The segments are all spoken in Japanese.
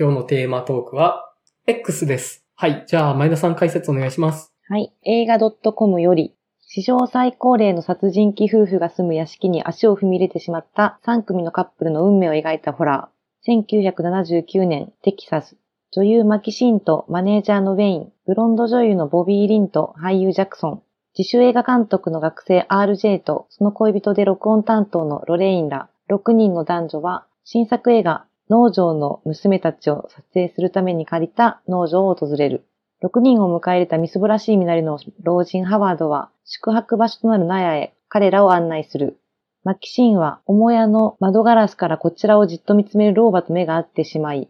今日のテーマトークは X です。はい。じゃあ、前田さん解説お願いします。はい。映画 .com より、史上最高齢の殺人鬼夫婦が住む屋敷に足を踏み入れてしまった3組のカップルの運命を描いたホラー。1979年、テキサス。女優マキシーンとマネージャーのウェイン。ブロンド女優のボビー・リンと俳優ジャクソン。自主映画監督の学生 RJ とその恋人で録音担当のロレインら6人の男女は新作映画農場の娘たちを撮影するために借りた農場を訪れる。6人を迎え入れたみすぼらしい身なりの老人ハワードは宿泊場所となる納屋へ彼らを案内する。マキシーンは母屋の窓ガラスからこちらをじっと見つめる老婆と目が合ってしまい、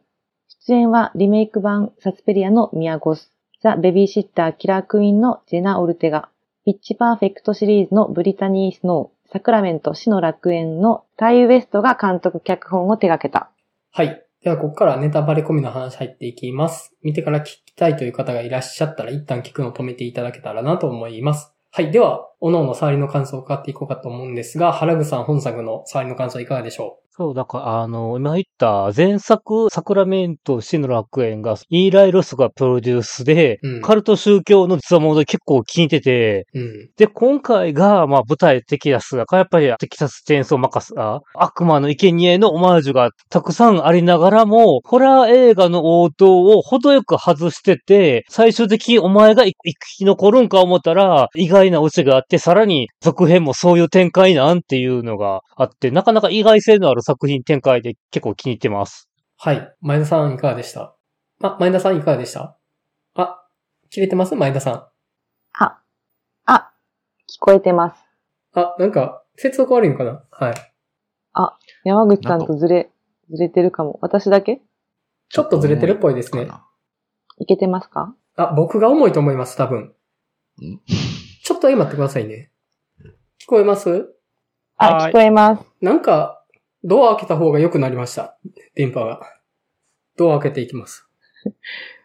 出演はリメイク版サスペリアのミアゴス、ザ・ベビーシッター・キラー・クイーンのジェナ・オルテガ、ピッチ・パーフェクトシリーズのブリタニー・スノー、サクラメント・死の楽園のタイ・ウエストが監督・脚本を手掛けた。はい。では、ここからネタバレ込みの話入っていきます。見てから聞きたいという方がいらっしゃったら、一旦聞くのを止めていただけたらなと思います。はい。では、おのおの触りの感想を伺っていこうかと思うんですが、原口さん本作の触りの感想いかがでしょう？そう、だから、あの、今言った前作、サクラメント、死の楽園が、イーライ・ロスがプロデュースで、うんカルト宗教の実話も結構気に入ってて、ううん。で、今回が、まあ、舞台テキサスだから、やっぱりテキサスチェーンソーマカスあ悪魔の生贄のオマージュがたくさんありながらも、ホラー映画の応答を程よく外してて、最終的にお前が生き残るんか思ったら、意外なオチがあって、さらに続編もそういう展開なんていうのがあって、なかなか意外性のある作品展開で結構気に入ってます。はい。前田さんいかがでした？あ、前田さんいかがでした？あ、切れてます？前田さん。あ、あ、聞こえてます。あ、なんか、接続悪いのかな？はい。山口さんとずれ、ずれてるかも。私だけ？ちょっとずれてるっぽいですねかいけてますか？あ、僕が重いと思います、多分。ちょっと今待ってくださいね。聞こえます？あ、はい聞こえます。なんか、ドア開けた方が良くなりました。電波が。ドア開けていきます。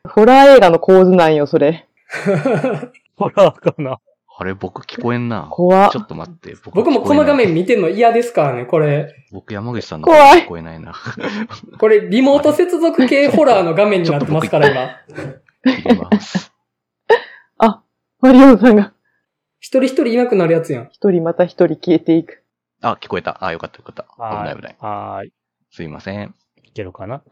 ホラー映画の構図なんよ、それ。ホラーかな。あれ、僕聞こえんな。怖っちょっと待って。僕僕もこの画面見てんの嫌ですからね、これ。僕山口さんの怖い聞こえないな。これ、リモート接続系ホラーの画面になってますから、今。切ります。マリオンさんが一人一人いなくなるやつやん。一人また一人消えていく。あ、聞こえた。あ、よかったよかった。危はない危ない。はーい。すいません。いけるかな？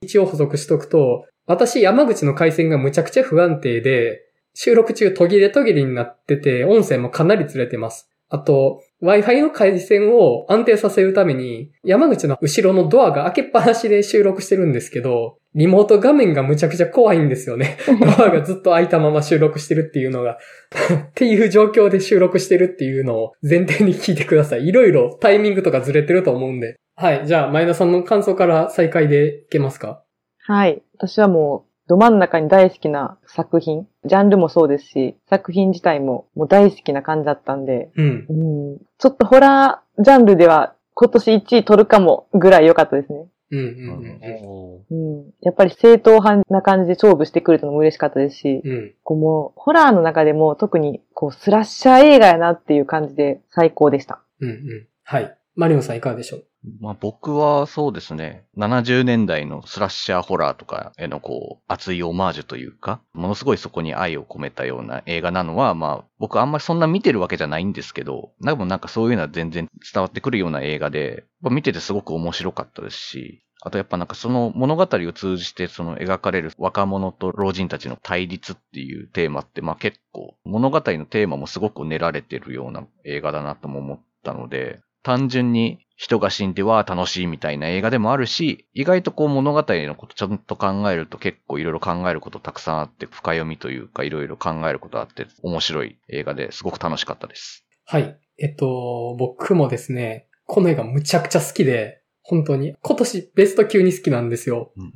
一応補足しとくと、私、山口の回線がむちゃくちゃ不安定で、収録中途切れ途切れになってて、音声もかなりずれてます。あと、Wi-Fi の回線を安定させるために、山口の後ろのドアが開けっぱなしで収録してるんですけど、リモート画面がむちゃくちゃ怖いんですよね。ドアがずっと開いたまま収録してるっていうのが。っていう状況で収録してるっていうのを前提に聞いてください。いろいろタイミングとかずれてると思うんで。はい。じゃあ、前田さんの感想から再開でいけますか？はい。私はもう、ど真ん中に大好きな作品。ジャンルもそうですし、作品自体ももう大好きな感じだったんで、うん。うん、ちょっとホラージャンルでは今年1位取るかもぐらい良かったですね。うんうんうんおーうん。やっぱり正統派な感じで勝負してくれたのも嬉しかったですし、うん。うん。こうもう、ホラーの中でも特にこうスラッシャー映画やなっていう感じで最高でした。うんうん。はい。マリオンさんいかがでしょう？まあ僕はそうですね、70年代のスラッシャーホラーとかへのこう、熱いオマージュというか、ものすごいそこに愛を込めたような映画なのは、まあ僕あんまりそんな見てるわけじゃないんですけど、でもなんかそういうのは全然伝わってくるような映画で、やっぱ見ててすごく面白かったですし、あとやっぱなんかその物語を通じてその描かれる若者と老人たちの対立っていうテーマってまあ結構物語のテーマもすごく練られてるような映画だなとも思ったので、単純に人が死んでは楽しいみたいな映画でもあるし、意外とこう物語のことちゃんと考えると結構いろいろ考えることたくさんあって、深読みというかいろいろ考えることあって面白い映画ですごく楽しかったです。はい。えっと、僕もですね、この映画むちゃくちゃ好きで、本当に、今年ベスト級に好きなんですよ。うんうん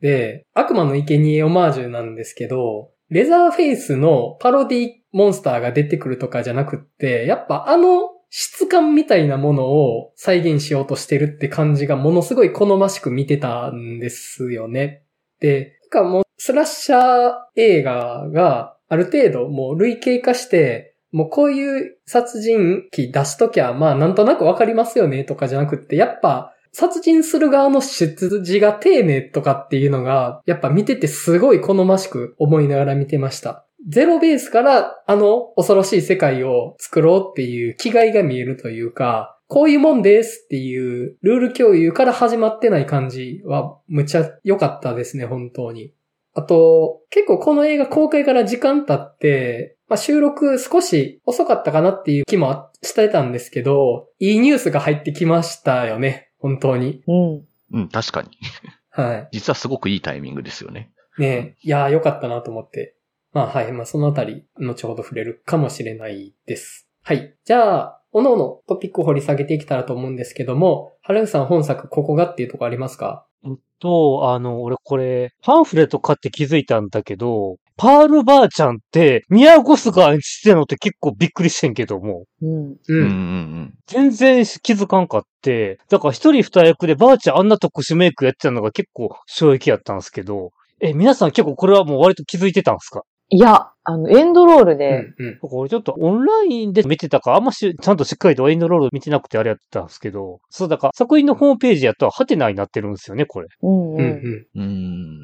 で、悪魔の生贄オマージュなんですけど、レザーフェイスのパロディモンスターが出てくるとかじゃなくって、やっぱあの質感みたいなものを再現しようとしてるって感じがものすごい好ましく見てたんですよね。で、なんかもうスラッシャー映画がある程度もう類型化して、もうこういう殺人鬼出しときゃ、まあなんとなくわかりますよねとかじゃなくって、やっぱ殺人する側の出自が丁寧とかっていうのが、やっぱ見ててすごい好ましく思いながら見てました。ゼロベースからあの恐ろしい世界を作ろうっていう気概が見えるというか、こういうもんですっていうルール共有から始まってない感じはむちゃ良かったですね、本当に。あと、結構この映画公開から時間経って、まあ、収録少し遅かったかなっていう気もしてたんですけど、いいニュースが入ってきましたよね。本当に。うん。うん、確かに。はい。実はすごくいいタイミングですよね。ねいやーよかったなと思って。まあはい。まあそのあたり、後ほど触れるかもしれないです。はい。じゃあ、おのおのトピックを掘り下げていけたらと思うんですけども、原口さん本作ここがっていうとこありますか？うんと、あの、俺これ、パンフレット買って気づいたんだけど、パールばあちゃんって、宮越スが演じてんのって結構びっくりしてんけども、うん。ううんうんうん。全然気づかんかって、だから一人二役でばあちゃんあんな特殊メイクやってたのが結構衝撃やったんですけど、え、皆さん結構これはもう割と気づいてたんですか？いや、あの、エンドロールうで、んうん。これちょっとオンラインで見てたから、あんまし、ちゃんとしっかりとエンドロール見てなくてあれやってたんですけど、そうだから作品のホームページやったらハテナになってるんですよね、これ。うんうん。うんうん。う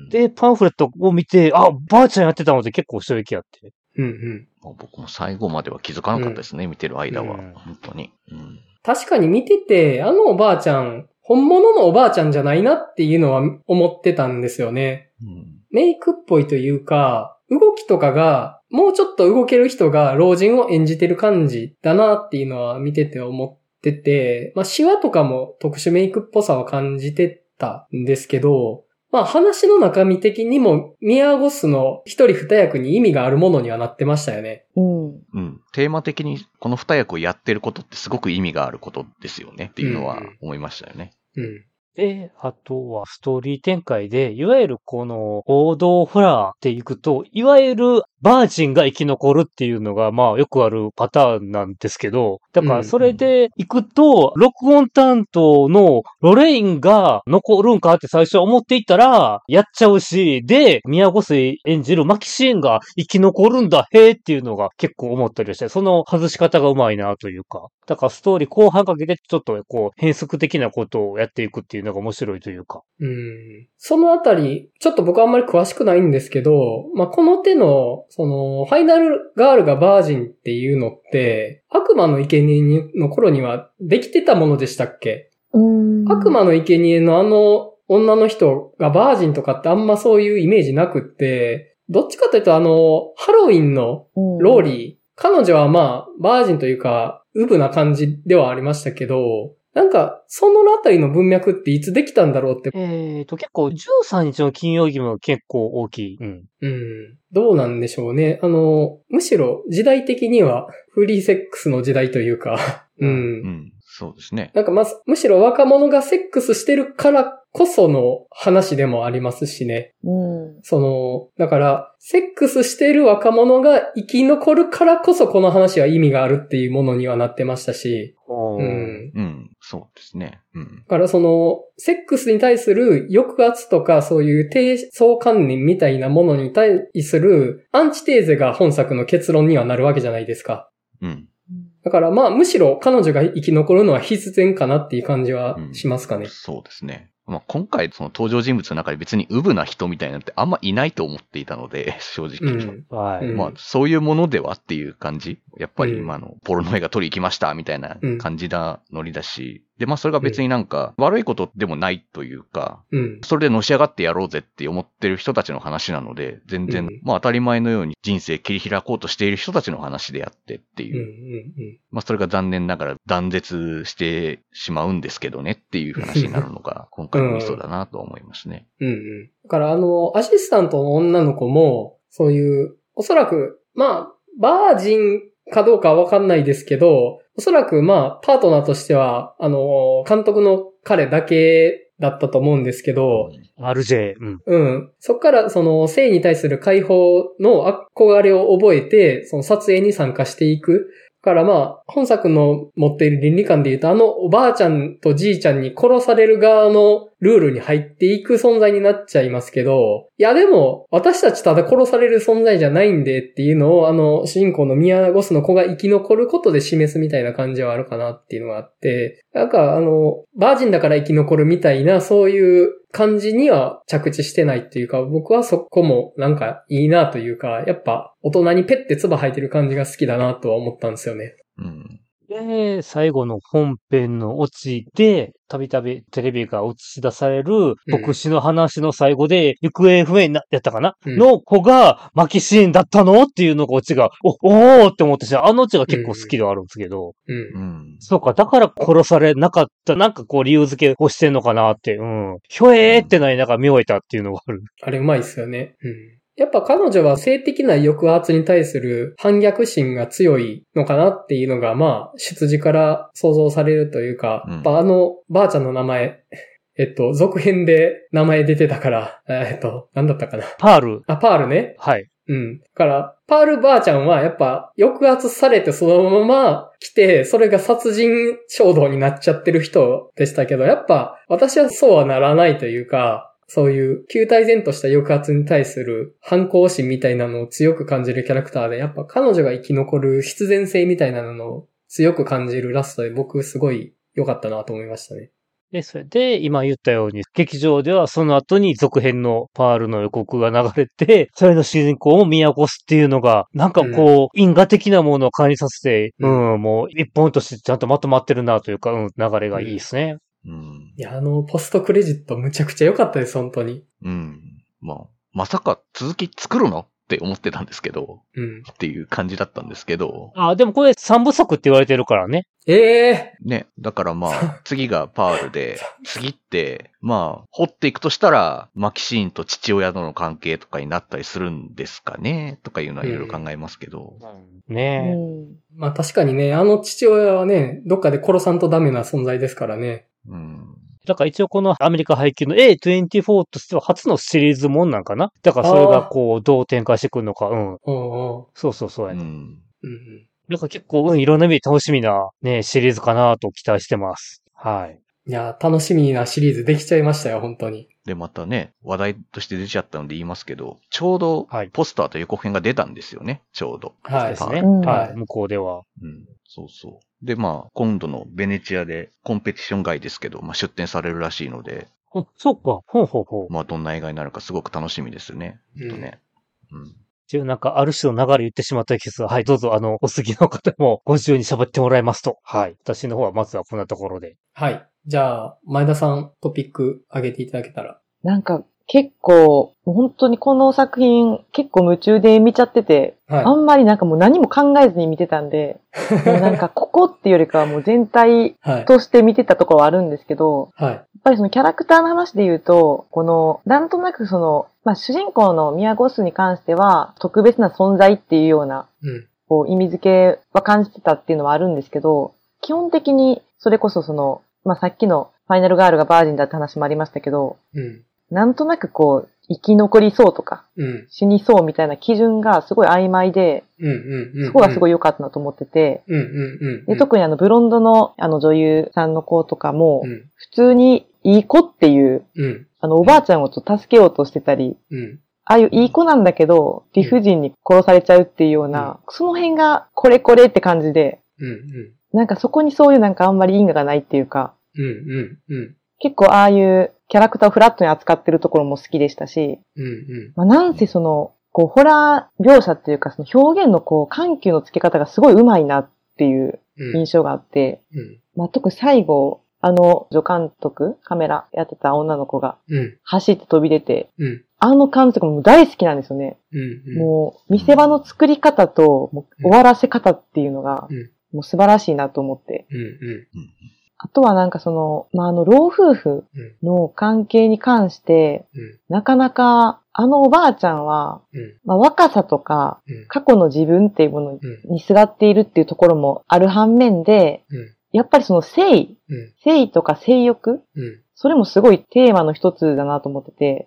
ん。で、パンフレットを見て、あ、ばあちゃんやってたので結構衝撃やって。うんうん。僕も最後までは気づかなかったですね、見てる間は。うん本当に。うん。確かに見てて、あのおばあちゃん、本物のおばあちゃんじゃないなっていうのは思ってたんですよね。うん。メイクっぽいというか、動きとかが、もうちょっと動ける人が老人を演じてる感じだなっていうのは見てて思ってて、まあ、シワとかも特殊メイクっぽさは感じてたんですけど、まあ話の中身的にもミアゴスの一人二役に意味があるものにはなってましたよね。うん。うん。テーマ的にこの二役をやってることってすごく意味があることですよねっていうのはうん思いましたよね。うん。で、あとはストーリー展開で、いわゆるこの王道ホラーっていくと、いわゆるバージンが生き残るっていうのが、まあよくあるパターンなんですけど、だからそれで行くと、録音担当のロレインが残るんかって最初は思っていたら、やっちゃうし、で、宮越水演じるマキシーンが生き残るんだ、へーっていうのが結構思ったりして、その外し方がうまいなというか、だからストーリー後半かけてちょっとこう変則的なことをやっていくっていうのが面白いというか。うん。そのあたり、ちょっと僕あんまり詳しくないんですけど、まあ、この手の、その、ファイナルガールがバージンっていうのって、悪魔の生贄の頃にはできてたものでしたっけ？うん。悪魔の生贄のあの女の人がバージンとかってあんまそういうイメージなくって、どっちかというとあの、ハロウィンのうん。ローリー、彼女はまあ、バージンというか、ウブな感じではありましたけど、なんか、そのあたりの文脈っていつできたんだろうって、えーと、結構13日の金曜日も結構大きい。うん。うん、どうなんでしょうね。あの、むしろ時代的にはフリーセックスの時代というか、う。うんん。そうですね。なんかまず、むしろ若者がセックスしてるからこその話でもありますしね。うん。その、だから、セックスしてる若者が生き残るからこそこの話は意味があるっていうものにはなってましたし、ううん。うん。そうですね。うん。だからその、セックスに対する抑圧とかそういう低層観念みたいなものに対するアンチテーゼが本作の結論にはなるわけじゃないですか。うん。だからまあむしろ彼女が生き残るのは必然かなっていう感じはしますかね。そうですね。まあ、今回、その登場人物の中で別にウブな人みたいなのってあんまいないと思っていたので、正直。うん。はい。うんまあ、そういうものではっていう感じ。やっぱりうん今の、ポルノ映画撮り行きましたみたいな感じなノリだし。で、まあ、それが別になんか、悪いことでもないというか、うん。それでのし上がってやろうぜって思ってる人たちの話なので、全然、うんまあ当たり前のように人生切り開こうとしている人たちの話であってってうん。ういう。ん。まあそれが残念ながら断絶してしまうんですけどねっていう話になるのが、今回のミソだなとは思いますね。うん。うん。だからあの、アシスタントの女の子も、そういう、おそらく、まあ、バージンかどうかはわかんないですけど、おそらくまあ、パートナーとしては、あの、監督の彼だけだったと思うんですけど、RJ。うん。うん。そっから、その、性に対する解放の憧れを覚えて、その撮影に参加していく。だからまあ、本作の持っている倫理観で言うと、あのおばあちゃんとじいちゃんに殺される側のルールに入っていく存在になっちゃいますけど、いやでも、私たちただ殺される存在じゃないんでっていうのを、あの、主人公のミヤゴスの子が生き残ることで示すみたいな感じはあるかなっていうのがあって、なんかあの、バージンだから生き残るみたいな、そういう感じには着地してないっていうか、僕はそこもなんかいいなというか、やっぱ大人にペッて唾吐いてる感じが好きだなとは思ったんですよね。うん。で、最後の本編のオチで、たびたびテレビが映し出される牧師の話の最後で、行方不明になやったかな、うんの子がマキシーンだったの？っていうのがオチが、お、おーって思ってしあのオチが結構好きではあるんですけど、うんう。ん。そうか、だから殺されなかった、なんかこう理由付けをしてんのかなって、うん。ひょえーってなりながら見終えたっていうのがある。あれうまいっすよね。うん。やっぱ彼女は性的な抑圧に対する反逆心が強いのかなっていうのが、まあ、出自から想像されるというか、うんやっぱあの、ばあちゃんの名前、えっと、続編で名前出てたから、えっと、なんだったかな。パール。あ、パールね。はい。うん。だから、パールばあちゃんはやっぱ抑圧されてそのまま来て、それが殺人衝動になっちゃってる人でしたけど、やっぱ私はそうはならないというか、そういう球体然とした抑圧に対する反抗心みたいなのを強く感じるキャラクターで、やっぱ彼女が生き残る必然性みたいなのを強く感じるラストで僕すごい良かったなと思いましたね。で、それで、今言ったように、劇場ではその後に続編のパールの予告が流れて、それの主人公を見起こすっていうのが、なんかこう、因果的なものを感じさせて、ううん、もう一本としてちゃんとまとまってるなというか、うん、流れがいいですね。うん。いや、あの、ポストクレジットむちゃくちゃ良かったです、本当に。うん。まあ、まさか続き作るのって思ってたんですけど、うん。っていう感じだったんですけど、あ、でもこれ三部作って言われてるからね。ええね、だからまあ、次がパールで、次って、まあ、掘っていくとしたら、マキシーンと父親との関係とかになったりするんですかねとかいうのはいろいろ考えますけど、うねえ。ん。まあ確かにね、あの父親はね、どっかで殺さんとダメな存在ですからね。うん。だから一応このアメリカ配給の A24 としては初のシリーズもんなんかな？だからそれがこう、どう展開してくるのか、うん。そうそうそうやね。うん。う。うんうん。だから結構、うん、いろんな意味で楽しみなね、シリーズかなと期待してます。はい。いや、楽しみなシリーズできちゃいましたよ、本当に。で、またね、話題として出ちゃったので言いますけど、ちょうどはい、ポスターと予告編が出たんですよね、ちょうど。はい。ですね。うんはい。向こうでは。うん、そうそう。で、まあ、今度のベネチアでコンペティション外ですけど、まあ、出展されるらしいので、あそうか。ほうほうほう。まあ、どんな映画になるかすごく楽しみですね。うんとね。うん。一応なんか、ある種の流れ言ってしまったけど、はい、どうぞ、あの、お次の方もご自由に喋ってもらいますと。はい。私の方はまずはこんなところで。はい。じゃあ、前田さんトピック上げていただけたら。なんか結構、本当にこの作品結構夢中で見ちゃってて、あはんまりなんかもう何も考えずに見てたんで、もうなんかここっていうよりかはもう全体。として見てたところはあるんですけど、はい。やっぱりそのキャラクターの話で言うと、この、なんとなくその、まあ主人公のミヤゴスに関しては特別な存在っていうような、うん。こう意味付けは感じてたっていうのはあるんですけど、基本的にそれこそその、まあさっきのファイナルガールがバージンだって話もありましたけど、うん。なんとなくこう、生き残りそうとか、うん。死にそうみたいな基準がすごい曖昧で。そこがすごい。い良かったなと思ってて、特にあのブロンドのあの女優さんの子とかもう、ん。普通にいい子っていう、うん。あのおばあちゃんをちょっと助けようとしてたり、うん。ああいういい子なんだけど、理不尽に殺されちゃうっていうような、その辺がこれこれって感じで、うん。うん。なんかそこにそういうなんかあんまり因果がないっていうか、うん。うん。うん。結構ああいうキャラクターをフラットに扱ってるところも好きでしたし、うん。まあ、なんせその、こう、ホラー描写っていうか、その表現のこう、緩急のつけ方がすごい上手いなっていううん。印象があって、うん。まあ、特に最後、あの、助監督、カメラやってた女の子がうん。走って飛び出て、うん。あの感じとかもう大好きなんですよね。うん。もう、見せ場の作り方と、終わらせ方っていうのがうん、もう素晴らしいなと思って。うん。うん。あとはなんかその、まあ、あの、老夫婦うん。の関係に関して、うん。なかなか、あのおばあちゃんは、うん。まあ、若さとか、うん。過去の自分っていうものうん。にすがっているっていうところもある反面で、うん。やっぱりその性、うん。性とか性欲うん。それもすごいテーマの一つだなと思ってて。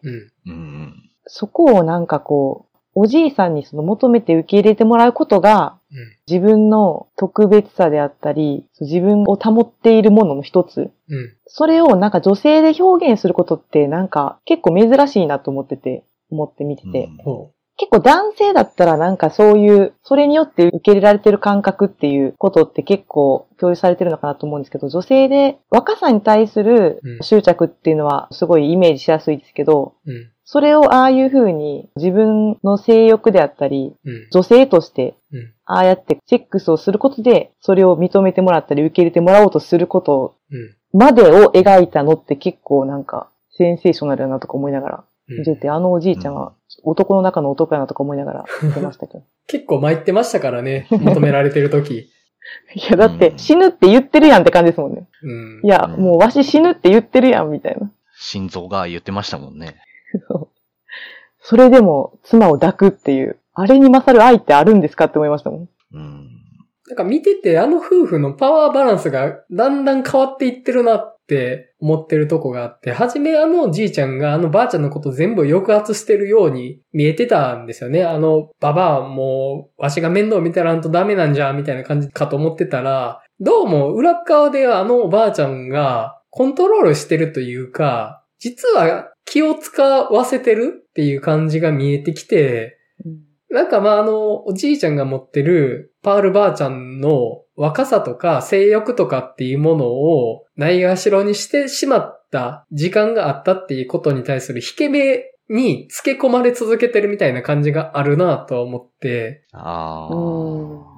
そこをなんかこう、おじいさんにその求めて受け入れてもらうことが、うん。自分の特別さであったり、自分を保っているものの一つ。うん。それをなんか女性で表現することってなんか結構珍しいなと思ってて、思って見てて。うんほ結構男性だったらなんかそういう、それによって受け入れられてる感覚っていうことって結構共有されてるのかなと思うんですけど、女性で若さに対するうん執着っていうのはすごいイメージしやすいですけど、う。うん。それをああいう風に自分の性欲であったり、うん。女性としてうん。ああやってセックスをすることで、それを認めてもらったり受け入れてもらおうとすることうん。までを描いたのって結構なんかセンセーショナルだなとか思いながらうん見てて、あのおじいちゃんは男の中の男やなとか思いながら 見てましたけど。結構参ってましたからね。求められてる時。いや、だって死ぬって言ってるやんって感じですもんね。うん。いや、うんもうわし死ぬって言ってるやんみたいな。心臓が言ってましたもんね。そうそれでも妻を抱くっていう、あれに勝る愛ってあるんですかって思いましたもん。うん。なんか見ててあの夫婦のパワーバランスがだんだん変わっていってるなっって思ってるとこがあって、はじめあのおじいちゃんがあのばあちゃんのこと全部抑圧してるように見えてたんですよね。あのババアもうわしが面倒見たらんとダメなんじゃみたいな感じかと思ってたら、どうも裏側であのおばあちゃんがコントロールしてるというか、実は気を使わせてるっていう感じが見えてきて、なんかまああの、おじいちゃんが持ってるパールばあちゃんの若さとか性欲とかっていうものをないがしろにしてしまった時間があったっていうことに対する引け目に付け込まれ続けてるみたいな感じがあるなとは思って、ああうん。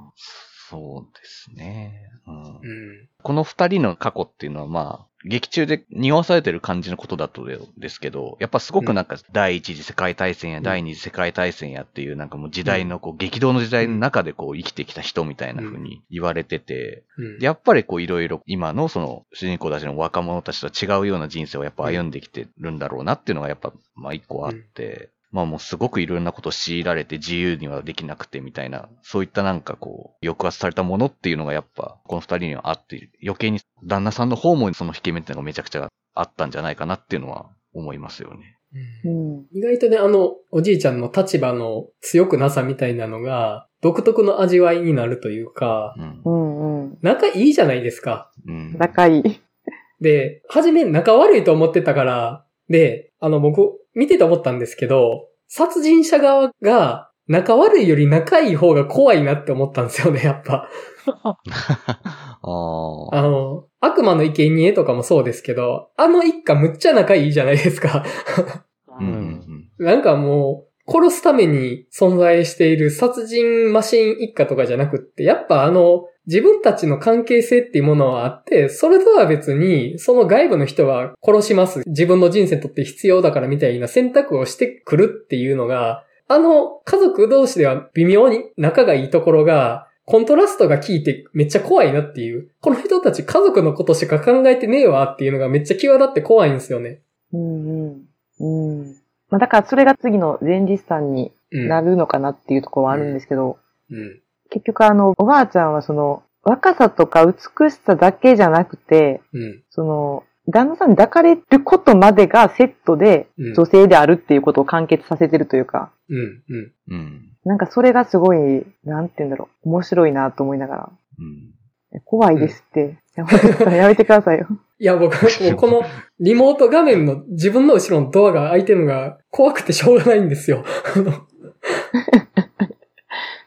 そうですね。うんうん。この二人の過去っていうのはまあ、劇中で匂わされてる感じのことだとですけど、やっぱすごくなんか第一次世界大戦やん。第二次世界大戦やっていうなんかもう時代のこう激動の時代の中でこう生きてきた人みたいな風に言われてて、うん。やっぱりこういろいろ今のその主人公たちの若者たちとは違うような人生をやっぱ歩んできてるんだろうなっていうのがやっぱまあ一個あって、まあもうすごくいろんなことを強いられて自由にはできなくてみたいな、そういったなんかこう抑圧されたものっていうのがやっぱこの二人にはあって、余計に旦那さんの方もその引け目っていうのがめちゃくちゃあったんじゃないかなっていうのは思いますよね。うんうん。意外とね、あの、おじいちゃんの立場の強くなさみたいなのが、独特の味わいになるというか、うんう。んうん。仲いいじゃないですか。うん。仲いい。で、はじめ仲悪いと思ってたから、で、あの僕、見てて思ったんですけど、殺人者側が仲悪いより仲いい方が怖いなって思ったんですよね、やっぱ。ああ。あの、悪魔の生贄とかもそうですけど、あの一家むっちゃ仲いいじゃないですか。うんうん なんかもう、殺すために存在している殺人マシン一家とかじゃなくって、やっぱあの、自分たちの関係性っていうものはあって、それとは別に、その外部の人は殺します。自分の人生にとって必要だからみたいな選択をしてくるっていうのが、あの、家族同士では微妙に仲がいいところが、コントラストが効いてめっちゃ怖いなっていう。この人たち家族のことしか考えてねえわっていうのがめっちゃ際立って怖いんですよね。うんうん。うん。まあだからそれが次の前日さんにうん。なるのかなっていうところはあるんですけど、うん。結局あの、おばあちゃんはその、若さとか美しさだけじゃなくて、うん。その、旦那さんに抱かれることまでがセットでうん女性であるっていうことを完結させてるというか、うん。うん。うん。なんかそれがすごい、なんて言うんだろう、面白いなと思いながら、うん。怖いですって。やめてくださいやめてくださいよ。いや、僕、もうこのリモート画面の自分の後ろのドアが開いてるのが怖くてしょうがないんですよ。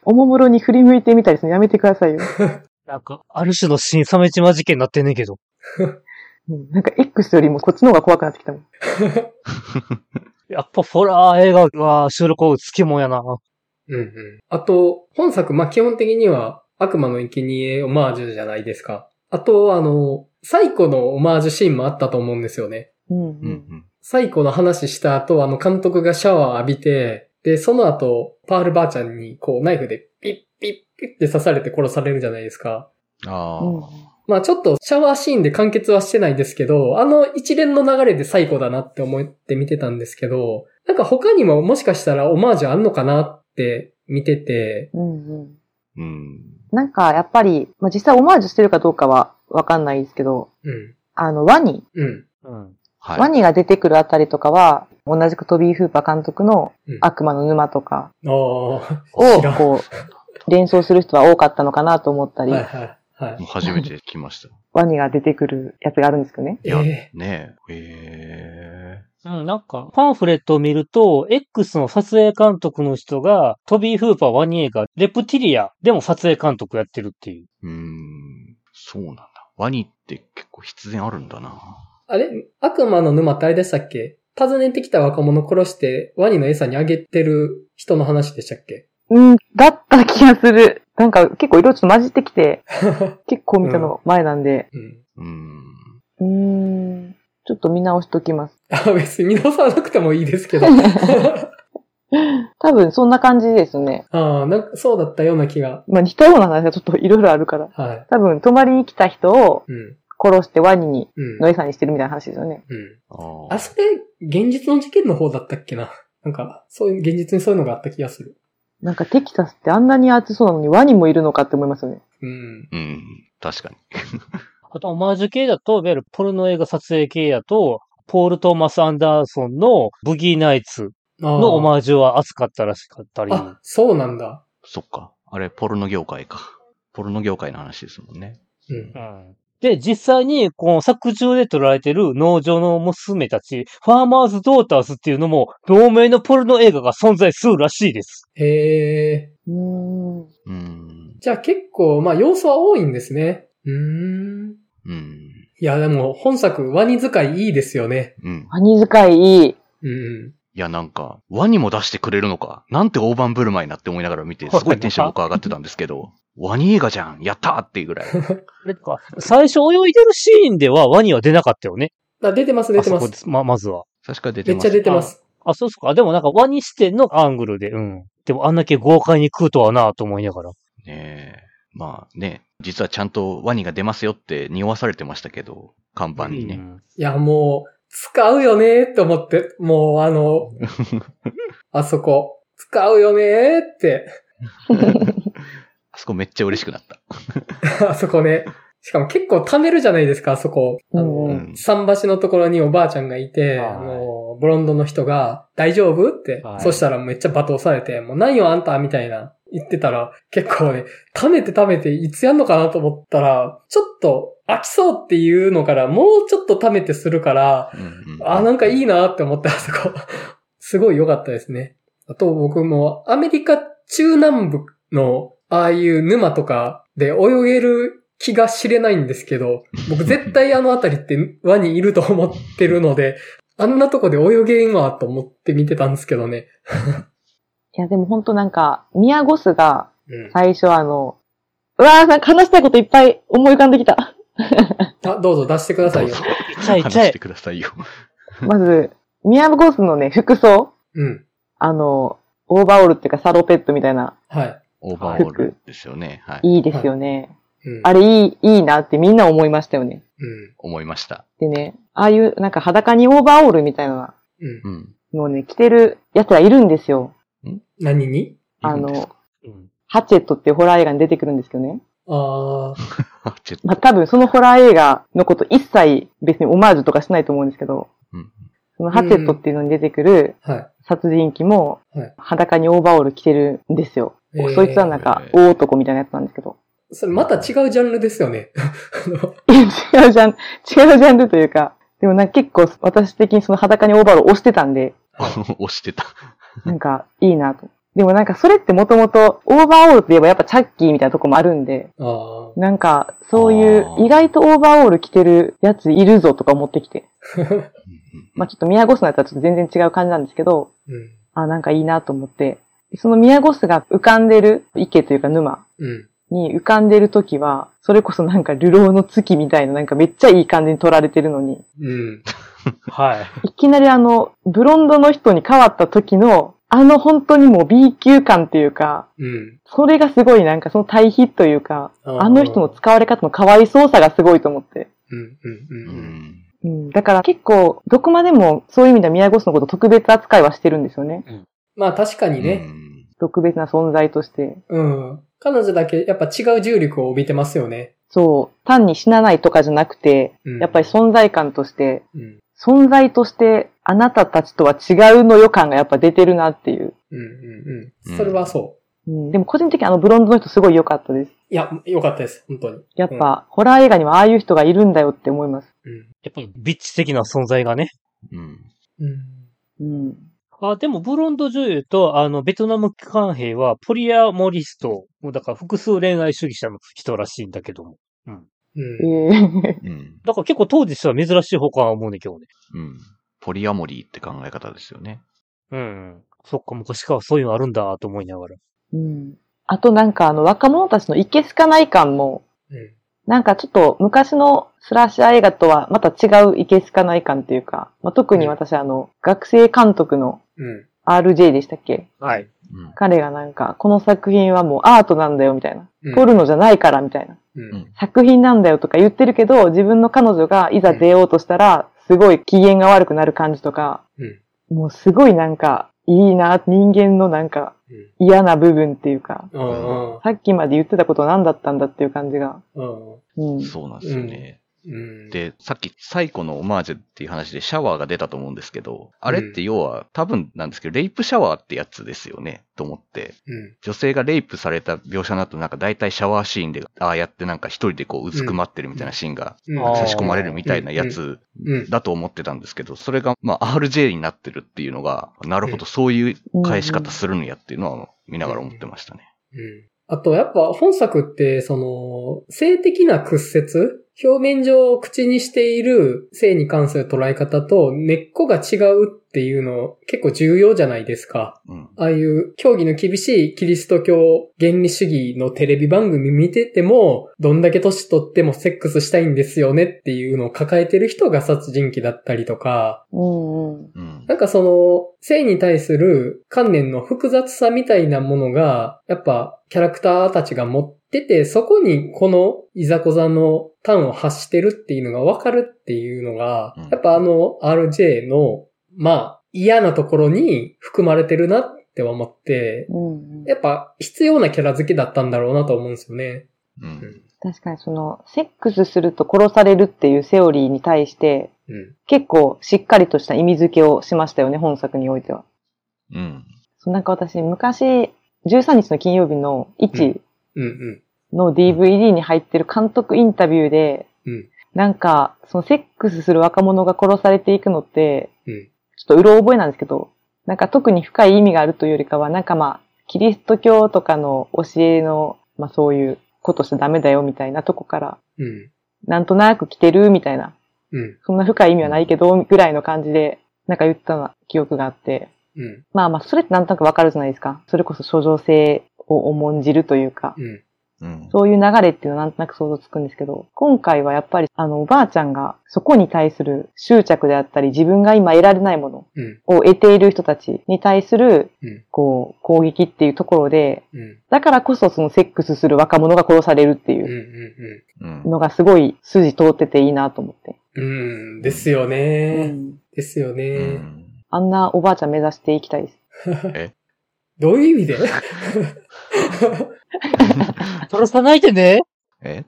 おもむろに振り向いてみたりするのやめてくださいよ。なんか、ある種の新鮫島事件になってんねんけど。うんなんか X よりもこっちの方が怖くなってきたもん。やっぱホラー映画は収録好きもんやな。うんうん。あと、本作、まあ、基本的には悪魔の生贄オマージュじゃないですか。あと、あの、サイコのオマージュシーンもあったと思うんですよね。うんう。うんん。サイコの話した後、あの、監督がシャワー浴びて、で、その後、パールばあちゃんに、こう、ナイフでピッピッピッって刺されて殺されるじゃないですか。あうんあ。まあちょっとシャワーシーンで完結はしてないですけど、あの一連の流れで最高だなって思って見てたんですけど、なんか他にももしかしたらオマージュあんのかなって見てて、うんうん。うん。なんかやっぱり、まあ、実際オマージュしてるかどうかはわかんないですけど、うん、あの、ワニうん、うん。はい。ワニが出てくるあたりとかは、同じくトビー・フーパー監督のうん悪魔の沼とかをこう、連想する人は多かったのかなと思ったり、はいはい。はいもう。初めて聞きました。ワニが出てくるやつがあるんですけどね。いやえねえ。へうん、なんか、パンフレットを見ると、X の撮影監督の人が、トビー・フーパーワニ映画、レプティリアでも撮影監督やってるっていう。え。うーん。そうなんだ。ワニって結構必然あるんだな。あれ？悪魔の沼ってあれでしたっけ？訪ねてきた若者を殺してワニの餌にあげてる人の話でしたっけ？うん、だった気がする。なんか結構色々ちょっと混じってきて、結構見たの前なんで、うん。うーん。うーん、ちょっと見直しときます。あ、別に見直さなくてもいいですけど。多分そんな感じですね。ああ、なんかそうだったような気が。まあ似たような話がちょっといろいろあるから。はい。多分泊まりに来た人をうん。殺してワニにうん。の餌にしてるみたいな話ですよね。うん。ああ、それ、現実の事件の方だったっけな？なんか、そういう、現実にそういうのがあった気がする。なんかテキサスってあんなに暑そうなのにワニもいるのかって思いますよね。うん。うん。確かに。あと、オマージュ系だと、いわゆるポルノ映画撮影系だと、ポール・トーマス・アンダーソンのブギー・ナイツのオマージュは熱かったらしかったり。あ、そうなんだ。そっか。あれ、ポルノ業界か。ポルノ業界の話ですもんね。うんう。んで、実際に、この作中で撮られてる農場の娘たち、ファーマーズ・ドーターズっていうのも、同名のポルノ映画が存在するらしいです。へえ。うーん。うーん。じゃあ結構、まあ要素は多いんですね。うーん。うん。いや、でも本作、ワニ使いいいですよね。うん。ワニ使いいい。うん。いや、なんか、ワニも出してくれるのか？なんて大盤振る舞いなって思いながら見て、すごいテンション僕上がってたんですけど、ワニ映画じゃんやったーっていうぐらい。あれとか、最初泳いでるシーンではワニは出なかったよね。あ、出てます、出てま。あそこですま、まずは。確か出てます。めっちゃ出てます。あ、そうっすか。でもなんかワニ視点のアングルで、うん。でもあんだけ豪快に食うとはなと思いながら。ねえ。まあね、実はちゃんとワニが出ますよって匂わされてましたけど、看板にね。うんいや、もう、使うよねーって思って、もうあの、あそこ、使うよねーって、あそこめっちゃ嬉しくなった。あそこね。しかも結構貯めるじゃないですか、あそこ。あの、桟橋のところにおばあちゃんがいて、はいあの、ブロンドの人が、大丈夫って、はいそしたらめっちゃ罵倒されて、もう何よあんたみたいな言ってたら、結構ね、貯めて貯めていつやんのかなと思ったら、ちょっと飽きそうっていうのから、もうちょっと貯めてするから、うんうんあ、なんかいいなって思って、あそこ。すごい良かったですね。あと僕もアメリカ中南部のああいう沼とかで泳げる気が知れないんですけど、僕絶対あのあたりってワニいると思ってるので、あんなとこで泳げんわと思って見てたんですけどね。いや、でも本当なんか、ミヤゴスがうん。最初あの、うわーなんか話したいこといっぱい思い浮かんできた。あ、どうぞ出してくださいよどう。ぞい話して。くださいよ。まず、ミヤゴスのね、服装うん。あの、オーバーオールっていうかサロペットみたいな、はい。オーバーオールですよね。はい。いいですよね。うん。あれいい、いいなってみんな思いましたよね。うん。思いました。でね、ああいうなんか裸にオーバーオールみたいなうん。うん。のをね、着てる奴らいるんですよ。何に？あのいるんですか、うんハチェットっていうホラー映画に出てくるんですけどね。あー。あちょっとまあ、多分そのホラー映画のこと一切別にオマージュとかしないと思うんですけど、うんそのハチェットっていうのに出てくるはい。殺人鬼もはい裸にオーバーオール着てるんですよ。えーそいつはなんか大男みたいなやつなんですけど。それまた違うジャンルですよね。違うジャン、違うジャンルというか、でもなんか結構私的にその裸にオーバーオールを押してたんで、押してた。なんかいいなと。でもなんかそれってもともとオーバーオールといえばやっぱチャッキーみたいなとこもあるんで。なんかそういう意外とオーバーオール着てるやついるぞとか思ってきて。まあちょっとミヤゴスのやつはちょっと全然違う感じなんですけど、うん。あ、なんかいいなと思って。そのミヤゴスが浮かんでる池というか沼うん。に浮かんでる時は、それこそなんか流浪の月みたいななんかめっちゃいい感じに撮られてるのに、うん。はい。いきなりあの、ブロンドの人に変わった時の、あの本当にもう B 級感っていうか、うん。それがすごいなんかその対比というか、あの人の使われ方の可愛そうさがすごいと思って。うん。うん。ううん。ん。うん、だから結構、どこまでもそういう意味では宮越のこと特別扱いはしてるんですよね。まあ確かにね。特別な存在として。うん。彼女だけやっぱ違う重力を帯びてますよね。そう、単に死なないとかじゃなくて、うん。やっぱり存在感としてうん。存在としてあなたたちとは違うの予感がやっぱ出てるなっていう。うんうんうん。それはそう。うん、でも個人的にあのブロンドの人すごい良かったです。いや、よかったです。本当に。やっぱ、ホラー映画にはああいう人がいるんだよって思います。うん。やっぱりビッチ的な存在がね。うん。うん。うん。あ、でもブロンド女優と、あの、ベトナム機関兵は、ポリアモリスト、もうだから複数恋愛主義者の人らしいんだけども。うん。ええうん。だから結構当時とは珍しい方かな思うね、今日ね。うん。ポリアモリーって考え方ですよね。うん。そっか、昔からそういうのあるんだと思いながら。うん。あとなんかあの若者たちのいけすかない感も、うん。なんかちょっと昔のスラッシャー映画とはまた違ういけすかない感っていうか、まあ、特に私あの、学生監督のうん。RJ でしたっけ？はい。うん。彼がなんか、この作品はもうアートなんだよみたいな。うん撮るのじゃないからみたいな。うん。作品なんだよとか言ってるけど、自分の彼女がいざ出ようとしたら、すごい機嫌が悪くなる感じとか、うん。もうすごいなんか、いいな、人間のなんかうん。嫌な部分っていうか、うん。さっきまで言ってたこと何だったんだっていう感じが。うん。うん。そうなんですよね。うん。で、さっき最古のオマージュっていう話でシャワーが出たと思うんですけど、あれって要は多分なんですけど、レイプシャワーってやつですよね、と思って。うん。女性がレイプされた描写だとなんか大体シャワーシーンで、ああやってなんか一人でこううずくまってるみたいなシーンが差し込まれるみたいなやつうん。だと思ってたんですけど、それがまあ RJ になってるっていうのが、なるほどそういう返し方するんやっていうのは見ながら思ってましたね。うん。あと、やっぱ本作って、その、性的な屈折表面上口にしている性に関する捉え方と根っこが違うっていうの結構重要じゃないですか。うん。ああいう教義の厳しいキリスト教原理主義のテレビ番組見てても、どんだけ年取ってもセックスしたいんですよねっていうのを抱えてる人が殺人鬼だったりとか。うん。なんかその、性に対する観念の複雑さみたいなものが、やっぱキャラクターたちが持ってて、そこにこのいざこざの端を発してるっていうのがわかるっていうのがうん、やっぱあの RJ の、まあ、嫌なところに含まれてるなって思って、うんうん。やっぱ必要なキャラ付けだったんだろうなと思うんですよね。うん。確かにその、セックスすると殺されるっていうセオリーに対して、うん。結構しっかりとした意味付けをしましたよね、本作においては。うん。そうなんか私、昔、13日の金曜日の1うんうん。の DVD に入ってる監督インタビューで、うんなんか、そのセックスする若者が殺されていくのって、うん。ちょっとうろ覚えなんですけど、なんか特に深い意味があるというよりかは、なんかまあ、キリスト教とかの教えの、まあそういうことしてダメだよみたいなとこから、うん。なんとなく来てるみたいな、うん。そんな深い意味はないけど、ぐらいの感じで、なんか言ったな記憶があって、うん。まあまあ、それってなんとなくわかるじゃないですか。それこそ諸女性を重んじるというか、うん。うん。そういう流れっていうのはなんとなく想像つくんですけど、今回はやっぱり、あの、おばあちゃんがそこに対する執着であったり、自分が今得られないものうん。を得ている人たちに対する、うん。こう、攻撃っていうところで、うん。だからこそそのセックスする若者が殺されるってうん。いううんのがすごい筋通ってていいなと思って。うん。うん。ですようね。んですようね。ん。あんなおばあちゃん目指していきたいです。どういう意味で？殺さないでね。え？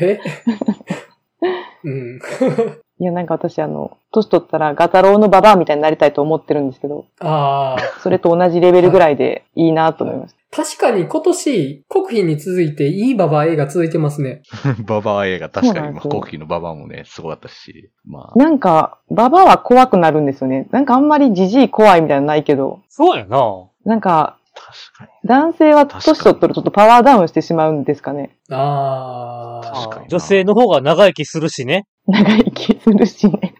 え？うん。いや、なんか私あの、年取ったらガタロウのババアみたいになりたいと思ってるんですけど、ああ。それと同じレベルぐらいでいいなと思いました。確かに今年、国費に続いていいババア映画続いてますね。ババア映画、確かに、まあ、国旗のババアもね、すごかったし、まあ、なんか、ババアは怖くなるんですよね。なんかあんまりジジイ怖いみたいなのないけど、そうやな。なんか。男性は年取ったらちょっとパワーダウンしてしまうんですかね。ああ。確かにな女性の方が長生きするしね。長生きするしね。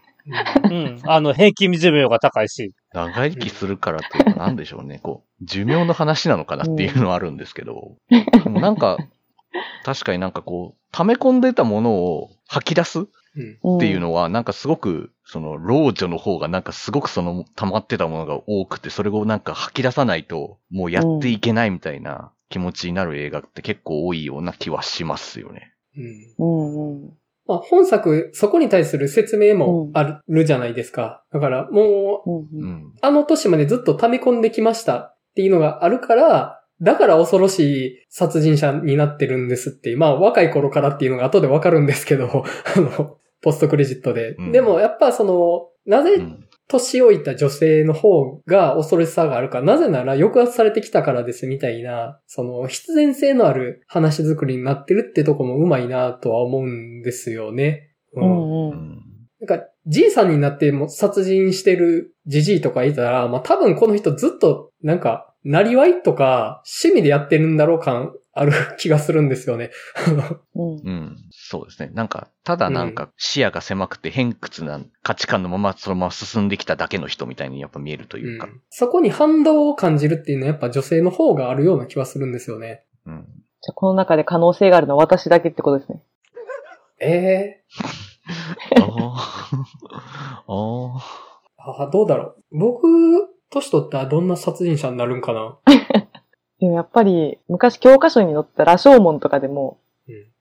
うん。あの、平均寿命が高いし。長生きするからというか、なんでしょうね、こう、寿命の話なのかなっていうのはあるんですけど、でもなんか、確かになんかこう、溜め込んでたものを吐き出すっうん。ていうのは、なんかすごく、その、老女の方がなんかすごくその、溜まってたものが多くて、それをなんか吐き出さないと、もうやっていけないみたいな気持ちになる映画って結構多いような気はしますよね。うん。うんうん。まあ、本作、そこに対する説明もあるじゃないですか。だから、もう。あの年までずっと溜め込んできましたっていうのがあるから、だから恐ろしい殺人者になってるんですっていう。まあ、若い頃からっていうのが後でわかるんですけど、あの、ポストクレジットで。うんでもやっぱその、なぜうん。年老いた女性の方が恐ろしさがあるか。なぜなら抑圧されてきたからですみたいな、その必然性のある話作りになってるってとこもうまいなとは思うんですよね。ううんんうん。うん。なんか、じいさんになっても殺人してるじじいとかいたら、まあ多分この人ずっと、なんか、なりわいとか趣味でやってるんだろう感ある気がするんですよね。うん。そうですね。なんか、ただなんか視野が狭くて偏屈な価値観のままそのまま進んできただけの人みたいにやっぱ見えるというか。そこに反動を感じるっていうのはやっぱ女性の方があるような気はするんですよね。うん。じゃあこの中で可能性があるのは私だけってことですね。えああ。ああ。ー、あどうだろう。僕、年取ったらどんな殺人者になるんかなでもやっぱり、昔教科書に載った羅生門とかでも、あー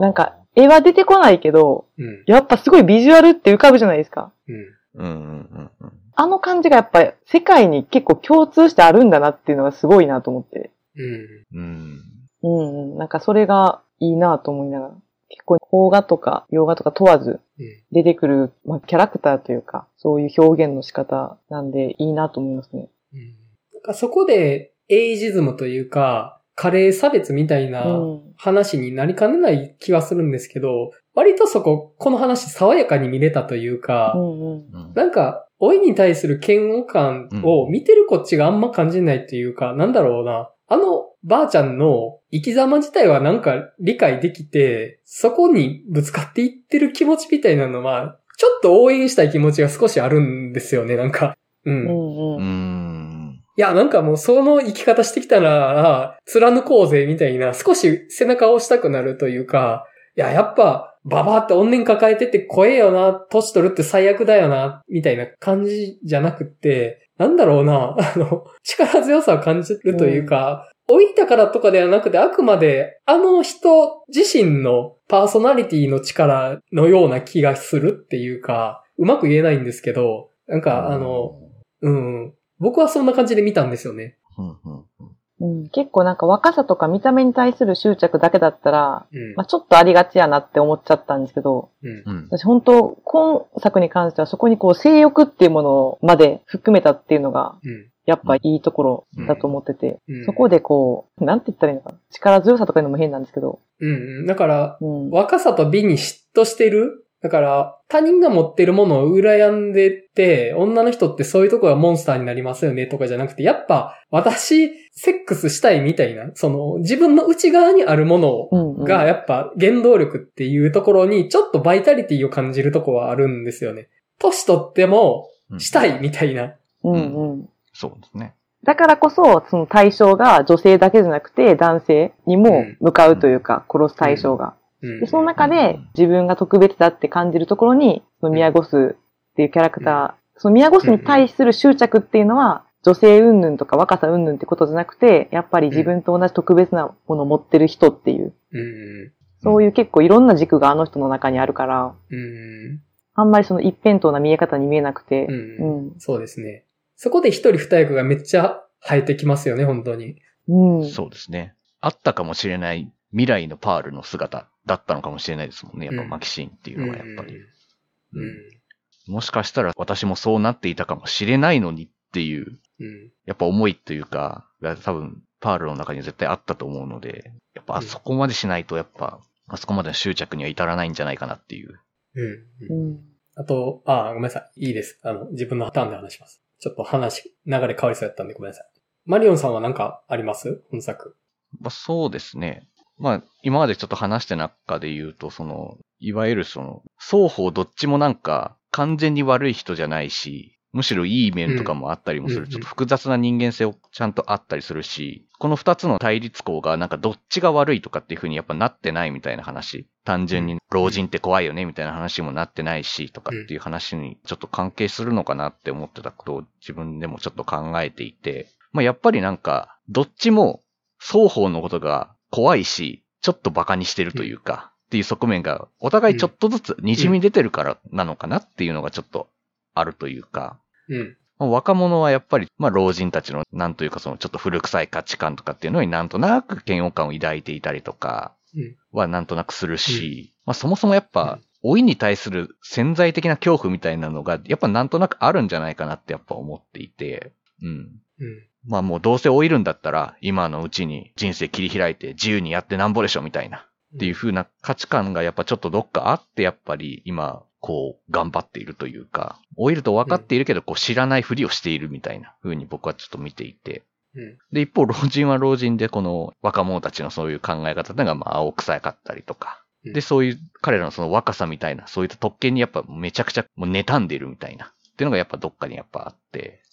なんか、絵は出てこないけど、うん。やっぱすごいビジュアルって浮かぶじゃないですか。うん。うんうんうんうん。あの感じがやっぱ世界に結構共通してあるんだなっていうのがすごいなと思って。うん。うん。うんうん。なんかそれがいいなと思いながら。結構邦画とか洋画とか問わずうん。出てくる、まあ、キャラクターというか、そういう表現の仕方なんでいいなと思いますね。うんなんかそこで、エイジズムというか、カレー差別みたいなうん。話になりかねない気はするんですけど、割とそこ、この話爽やかに見れたというか、うんうん。うんなんか、老いに対する嫌悪感を見てるこっちがあんま感じないというか、なんだろうな。あの、ばあちゃんの生き様自体はなんか理解できて、そこにぶつかっていってる気持ちみたいなのは、ちょっと応援したい気持ちが少しあるんですよね、なんか。う。うんんううん。ん。いや、なんかもうその生き方してきたら、貫こうぜ、みたいな、少し背中を押したくなるというか、いや、やっぱ、ババーって怨念抱えてて怖えよな、年取るって最悪だよな、みたいな感じじゃなくって、なんだろうな、あの、力強さを感じるというか、老いたからとかではなくて、あくまで、あの人自身のパーソナリティの力のような気がするっていうか、うまく言えないんですけど、なんか、あの、うん。僕はそんな感じで見たんですよね。うんうんうんうん、結構なんか若さとか見た目に対する執着だけだったら、うん。まあ、ちょっとありがちやなって思っちゃったんですけど、うん。うん。私本当、今作に関してはそこにこう性欲っていうものまで含めたっていうのが、うん。やっぱいいところだと思ってて、うんそこでこう、なんて言ったらいいのかな？力強さとかいうのも変なんですけど、うんうん。だから、うん。若さと美に嫉妬してるだから、他人が持ってるものを羨んでて、女の人ってそういうとこがモンスターになりますよねとかじゃなくて、やっぱ、私、セックスしたいみたいな、その、自分の内側にあるものうんうんが、やっぱ、原動力っていうところに、ちょっとバイタリティを感じるとこはあるんですよね。年取っても、うんしたいみたいな。うんうん。そうですね。だからこそ、その対象が女性だけじゃなくて男性にも向かうというか、殺す対象が。うんで、その中で自分が特別だって感じるところに、そのミヤゴスっていうキャラクター、そのミヤゴスに対する執着っていうのは、女性云々とか若さ云々ってことじゃなくて、やっぱり自分と同じ特別なものを持ってる人っていう、うん。そういう結構いろんな軸があの人の中にあるから、うん。あんまりその一辺倒な見え方に見えなくて。そうですね。そこで一人二役がめっちゃ生えてきますよね、本当に。うん。そうですね。あったかもしれない未来のパールの姿だったのかもしれないですもんね。やっぱうんマキシーンっていうのはやっぱり。うん。うんもしかしたら私もそうなっていたかもしれないのにっていう、うん。やっぱ思いというか、が多分パールの中に絶対あったと思うので、やっぱあそこまでしないとやっぱ、あそこまでの執着には至らないんじゃないかなっていう。うん。うん。あと、あ、ごめんなさい。いいです。あの、自分のターンで話します。ちょっと話、流れ変わりそうやったんでごめんなさい。マリオンさんは何かあります？本作。まあそうですね。まあ今までちょっと話した中で言うと、その、いわゆるその、双方どっちもなんか完全に悪い人じゃないし、むしろいい面とかもあったりもする。うんちょっと複雑な人間性をちゃんとあったりするし、この二つの対立項がなんかどっちが悪いとかっていう風にやっぱなってないみたいな話。単純に老人って怖いよねみたいな話もなってないしとかっていう話にちょっと関係するのかなって思ってたことを自分でもちょっと考えていて、まあやっぱりなんか、どっちも双方のことが怖いし、ちょっと馬鹿にしてるというか、っていう側面がお互いちょっとずつ滲み出てるからなのかなっていうのがちょっとあるというか、うん。まあ若者はやっぱり、まあ老人たちのなんというかそのちょっと古臭い価値観とかっていうのになんとなく嫌悪感を抱いていたりとかうん。はなんとなくするし、まあそもそもやっぱ老いに対する潜在的な恐怖みたいなのが、やっぱなんとなくあるんじゃないかなってやっぱ思っていて、うん。うん。まあもうどうせ老いるんだったら、今のうちに人生切り開いて自由にやってなんぼでしょみたいな。っていう風な価値観がやっぱちょっとどっかあって、やっぱり今、こう、頑張っているというか、老いると分かっているけど、こう知らないふりをしているみたいな風に僕はちょっと見ていて。うん。で、一方、老人は老人で、この若者たちのそういう考え方が、まあ、青臭かったりとか。うんで、そういう、彼らのその若さみたいな、そういった特権にやっぱめちゃくちゃもう妬んでいるみたいな。っていうのがやっぱどっかにやっぱあって、うん。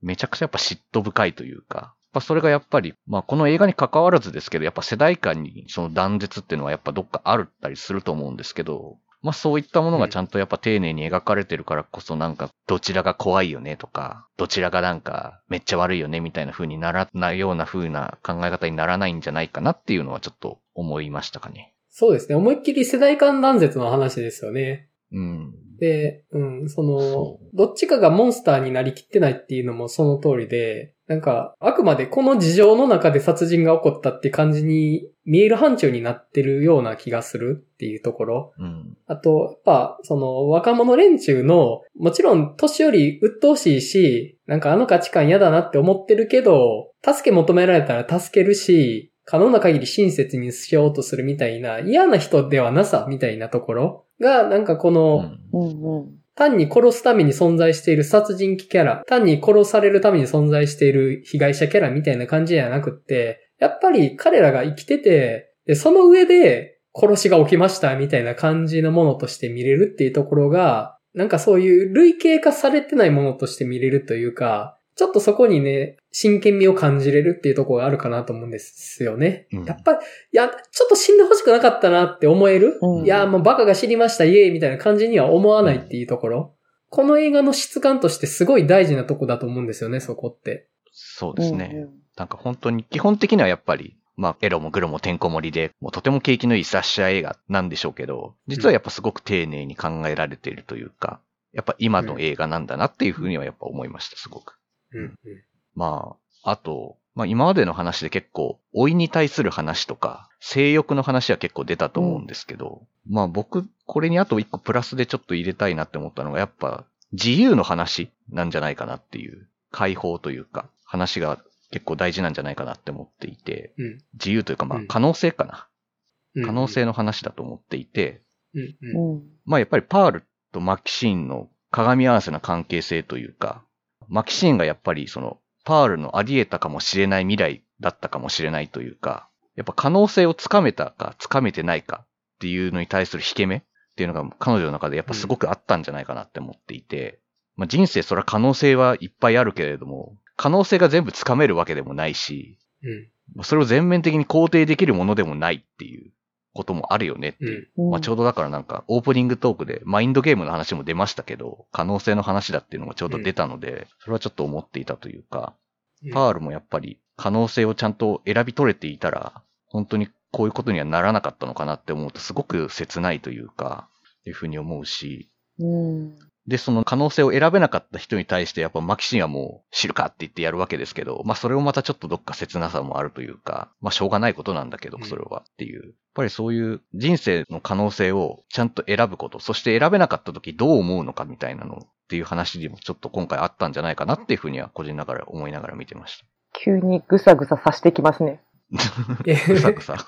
めちゃくちゃやっぱ嫉妬深いというか、やっぱそれがやっぱり、まあこの映画に関わらずですけど、やっぱ世代間にその断絶っていうのはやっぱどっかあるったりすると思うんですけど、まあそういったものがちゃんとやっぱ丁寧に描かれてるからこそなんかどちらが怖いよねとか、どちらがなんかめっちゃ悪いよねみたいな風にならないような風な考え方にならないんじゃないかなっていうのはちょっと思いましたかね。そうですね。思いっきり世代間断絶の話ですよね。うん。で、うん、そのそ、どっちかがモンスターになりきってないっていうのもその通りで、なんか、あくまでこの事情の中で殺人が起こったって感じに見える範疇になってるような気がするっていうところ。うん。あと、やっぱ、その、若者連中の、もちろん、年寄り鬱陶しいし、なんかあの価値観嫌だなって思ってるけど、助け求められたら助けるし、可能な限り親切にしようとするみたいな、嫌な人ではなさ、みたいなところが、なんかこの。単に殺すために存在している殺人鬼キャラ、単に殺されるために存在している被害者キャラみたいな感じじゃなくって、やっぱり彼らが生きてて、で、その上で殺しが起きましたみたいな感じのものとして見れるっていうところが、なんかそういう類型化されてないものとして見れるというか、ちょっとそこにね、真剣味を感じれるっていうところがあるかなと思うんですよね。うんやっぱり、いや、ちょっと死んでほしくなかったなって思える、うんいや、もうバカが知りました、イエーイみたいな感じには思わないっていうところ。この映画の質感としてすごい大事なとこだと思うんですよね、そこって。そうですね。なんか本当に、基本的にはやっぱり、まあ、エロもグロもてんこ盛りで、もうとても景気のいいスラッシャー映画なんでしょうけど、実はやっぱすごく丁寧に考えられているというか、やっぱ今の映画なんだなっていうふうにはやっぱ思いました、すごく。うん。まあ、あと、まあ今までの話で結構、老いに対する話とか、性欲の話は結構出たと思うんですけど、まあ僕、これにあと一個プラスでちょっと入れたいなって思ったのが、やっぱ、自由の話なんじゃないかなっていう、解放というか、話が結構大事なんじゃないかなって思っていて、うん。自由というかまあうん可能性かな。うん。可能性の話だと思っていて、うん。うん。うん。まあやっぱりパールとマキシーンの鏡合わせな関係性というか、マキシーンがやっぱりその、パールのあり得たかもしれない未来だったかもしれないというか、やっぱ可能性をつかめたかつかめてないかっていうのに対する引け目っていうのが彼女の中でやっぱすごくあったんじゃないかなって思っていて、まあ人生それは可能性はいっぱいあるけれども、可能性が全部つかめるわけでもないし、うん。それを全面的に肯定できるものでもないっていうこともあるよねってういう。ん。うんまあちょうどだからなんかオープニングトークでマインドゲームの話も出ましたけど、可能性の話だっていうのがちょうど出たので、それはちょっと思っていたというか、パールもやっぱり可能性をちゃんと選び取れていたら、本当にこういうことにはならなかったのかなって思うとすごく切ないというか、っていうふうに思うし、うん。で、その可能性を選べなかった人に対して、やっぱマキシンはもう知るかって言ってやるわけですけど、まあそれをまたちょっとどっか切なさもあるというか、まあしょうがないことなんだけどう、んそれはっていう。やっぱりそういう人生の可能性をちゃんと選ぶこと、そして選べなかった時どう思うのかみたいなのっていう話にもちょっと今回あったんじゃないかなっていうふうには個人ながら思いながら見てまし急にぐさぐささしてきますね。ぐさぐさ。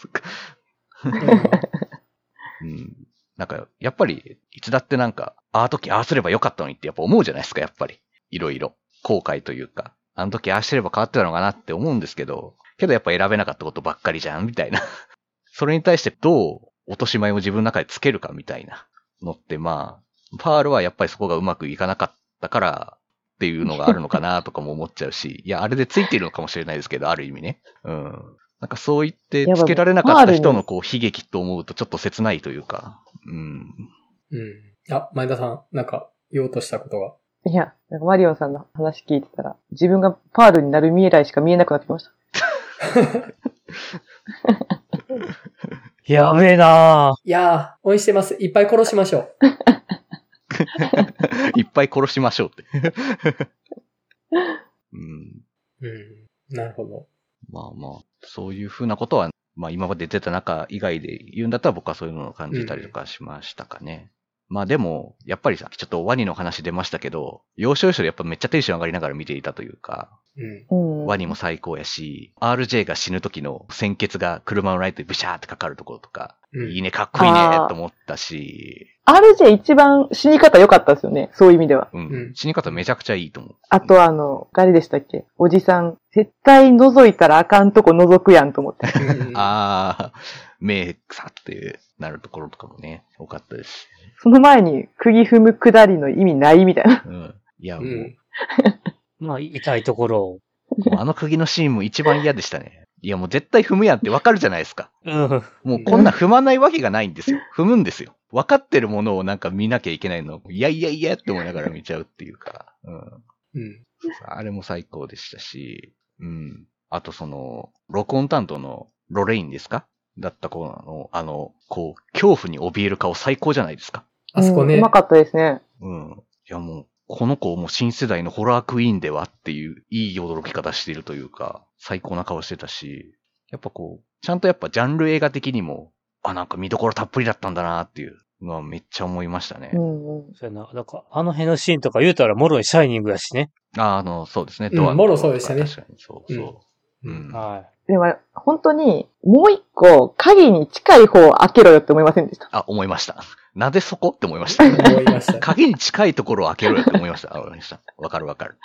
うん。なんか、やっぱり、いつだってなんか、あの時ああすればよかったのにってやっぱ思うじゃないですか、やっぱり。いろいろ。後悔というか。あの時ああしてれば変わってたのかなって思うんですけど、けどやっぱ選べなかったことばっかりじゃん、みたいな。それに対してどう落とし前を自分の中でつけるかみたいなのって、まあ、パールはやっぱりそこがうまくいかなかったからっていうのがあるのかなとかも思っちゃうし、いや、あれでついてるのかもしれないですけど、ある意味ね。うん。なんかそう言ってつけられなかった人のこう悲劇と思うとちょっと切ないというか、うん。うん。あ、前田さん、なんか言おうとしたことが。いや、なんかマリオンさんの話聞いてたら、自分がパールになる未来しか見えなくなってきました。やべえないやー、応援してます。いっぱい殺しましょ いっぱい殺しましょうって。うん。う。うん。なるほど。まあまあ、そういうふうなことはまあ今まで出た中以外で言うんだったら僕はそういうのを感じたりとかしましたかね。まあでも、やっぱりさ、ちょっとワニの話出ましたけど、要所要所でやっぱめっちゃテンション上がりながら見ていたというか、うん。うん。ワニも最高やし、RJ が死ぬ時の鮮血が車のライトにブシャーってかかるところとか、うんいいね、かっこいいねと思ったし、RJ 一番死に方良かったですよね。そういう意味では。うん、うん死に方めちゃくちゃいいと思う。あとあの、誰でしたっけ？おじさん。絶対覗いたらあかんとこ覗くやんと思って。うん あー、目さってなるところとかもね、多かったですし。その前に釘踏むくだりの意味ないみたいな。うん。いや、もう、うん。まあ、痛いところを。あの釘のシーンも一番嫌でしたね。いや、もう絶対踏むやんってわかるじゃないですか。うん。もうこんな踏まないわけがないんですよ。踏むんですよ。分かってるものをなんか見なきゃいけないのを、いやいやいやって思いながら見ちゃうっていうか、うん。うん。あれも最高でしたし、うん。あとその、録音担当のロレインですかだった子の、あの、こう、恐怖に怯える顔最高じゃないですか。あそこねうま。かったですね。うん。いやもう、この子も新世代のホラークイーンではっていう、いい驚き方しているというか、最高な顔してたし、やっぱこう、ちゃんとやっぱジャンル映画的にも、あ、なんか見どころたっぷりだったんだなっていうのはめっちゃ思いましたね。うんうん。そうやな。なんか、あの辺のシーンとか言うたら、もろにシャイニングやしね。ああの、そうですね。うんドアのもろそうでしたね確かに、そうそう。うん。はでも、本当に、もう一個、鍵に近い方を開けろよって思いませんでした？あ、思いました。なぜそこって思いました。思いました。鍵に近いところを開けろよって思いました。あわかりました。わかるわかる。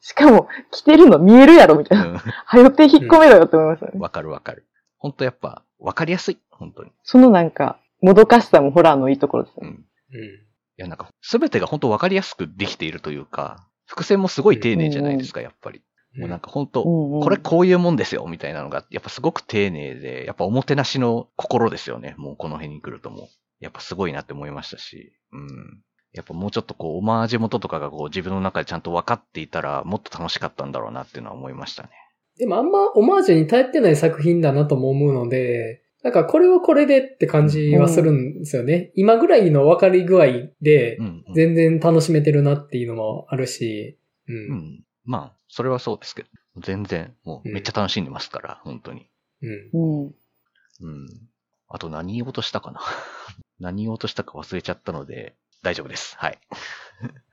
しかも、着てるの見えるやろみたいな。うはよって引っ込めろよって思いましたね。ん。わかるわかる。本当やっぱ、わかりやすい。本当に。そのなんか、もどかしさもホラーのいいところですよね。うん。うん。いや、なんか、すべてが本当わかりやすくできているというか、伏線もすごい丁寧じゃないですか、やっぱり。もうなんか本当、うんうんこれこういうもんですよ、みたいなのが、やっぱすごく丁寧で、やっぱおもてなしの心ですよね。もうこの辺に来るともう。やっぱすごいなって思いましたし。うん。やっぱもうちょっとこう、オマージュ元とかがこう自分の中でちゃんと分かっていたら、もっと楽しかったんだろうなっていうのは思いましたね。でもあんまオマージュに頼ってない作品だなとも思うので、なんかこれはこれでって感じはするんですよね。今ぐらいの分かり具合でう、ん、うん。全然楽しめてるなっていうのもあるし、う。うんん。まあ、それはそうですけど、全然、もうめっちゃ楽しんでますから、本当に。うん。うん。うん。あと何言おうとしたかな何言おうとしたか忘れちゃったので、大丈夫です。はい。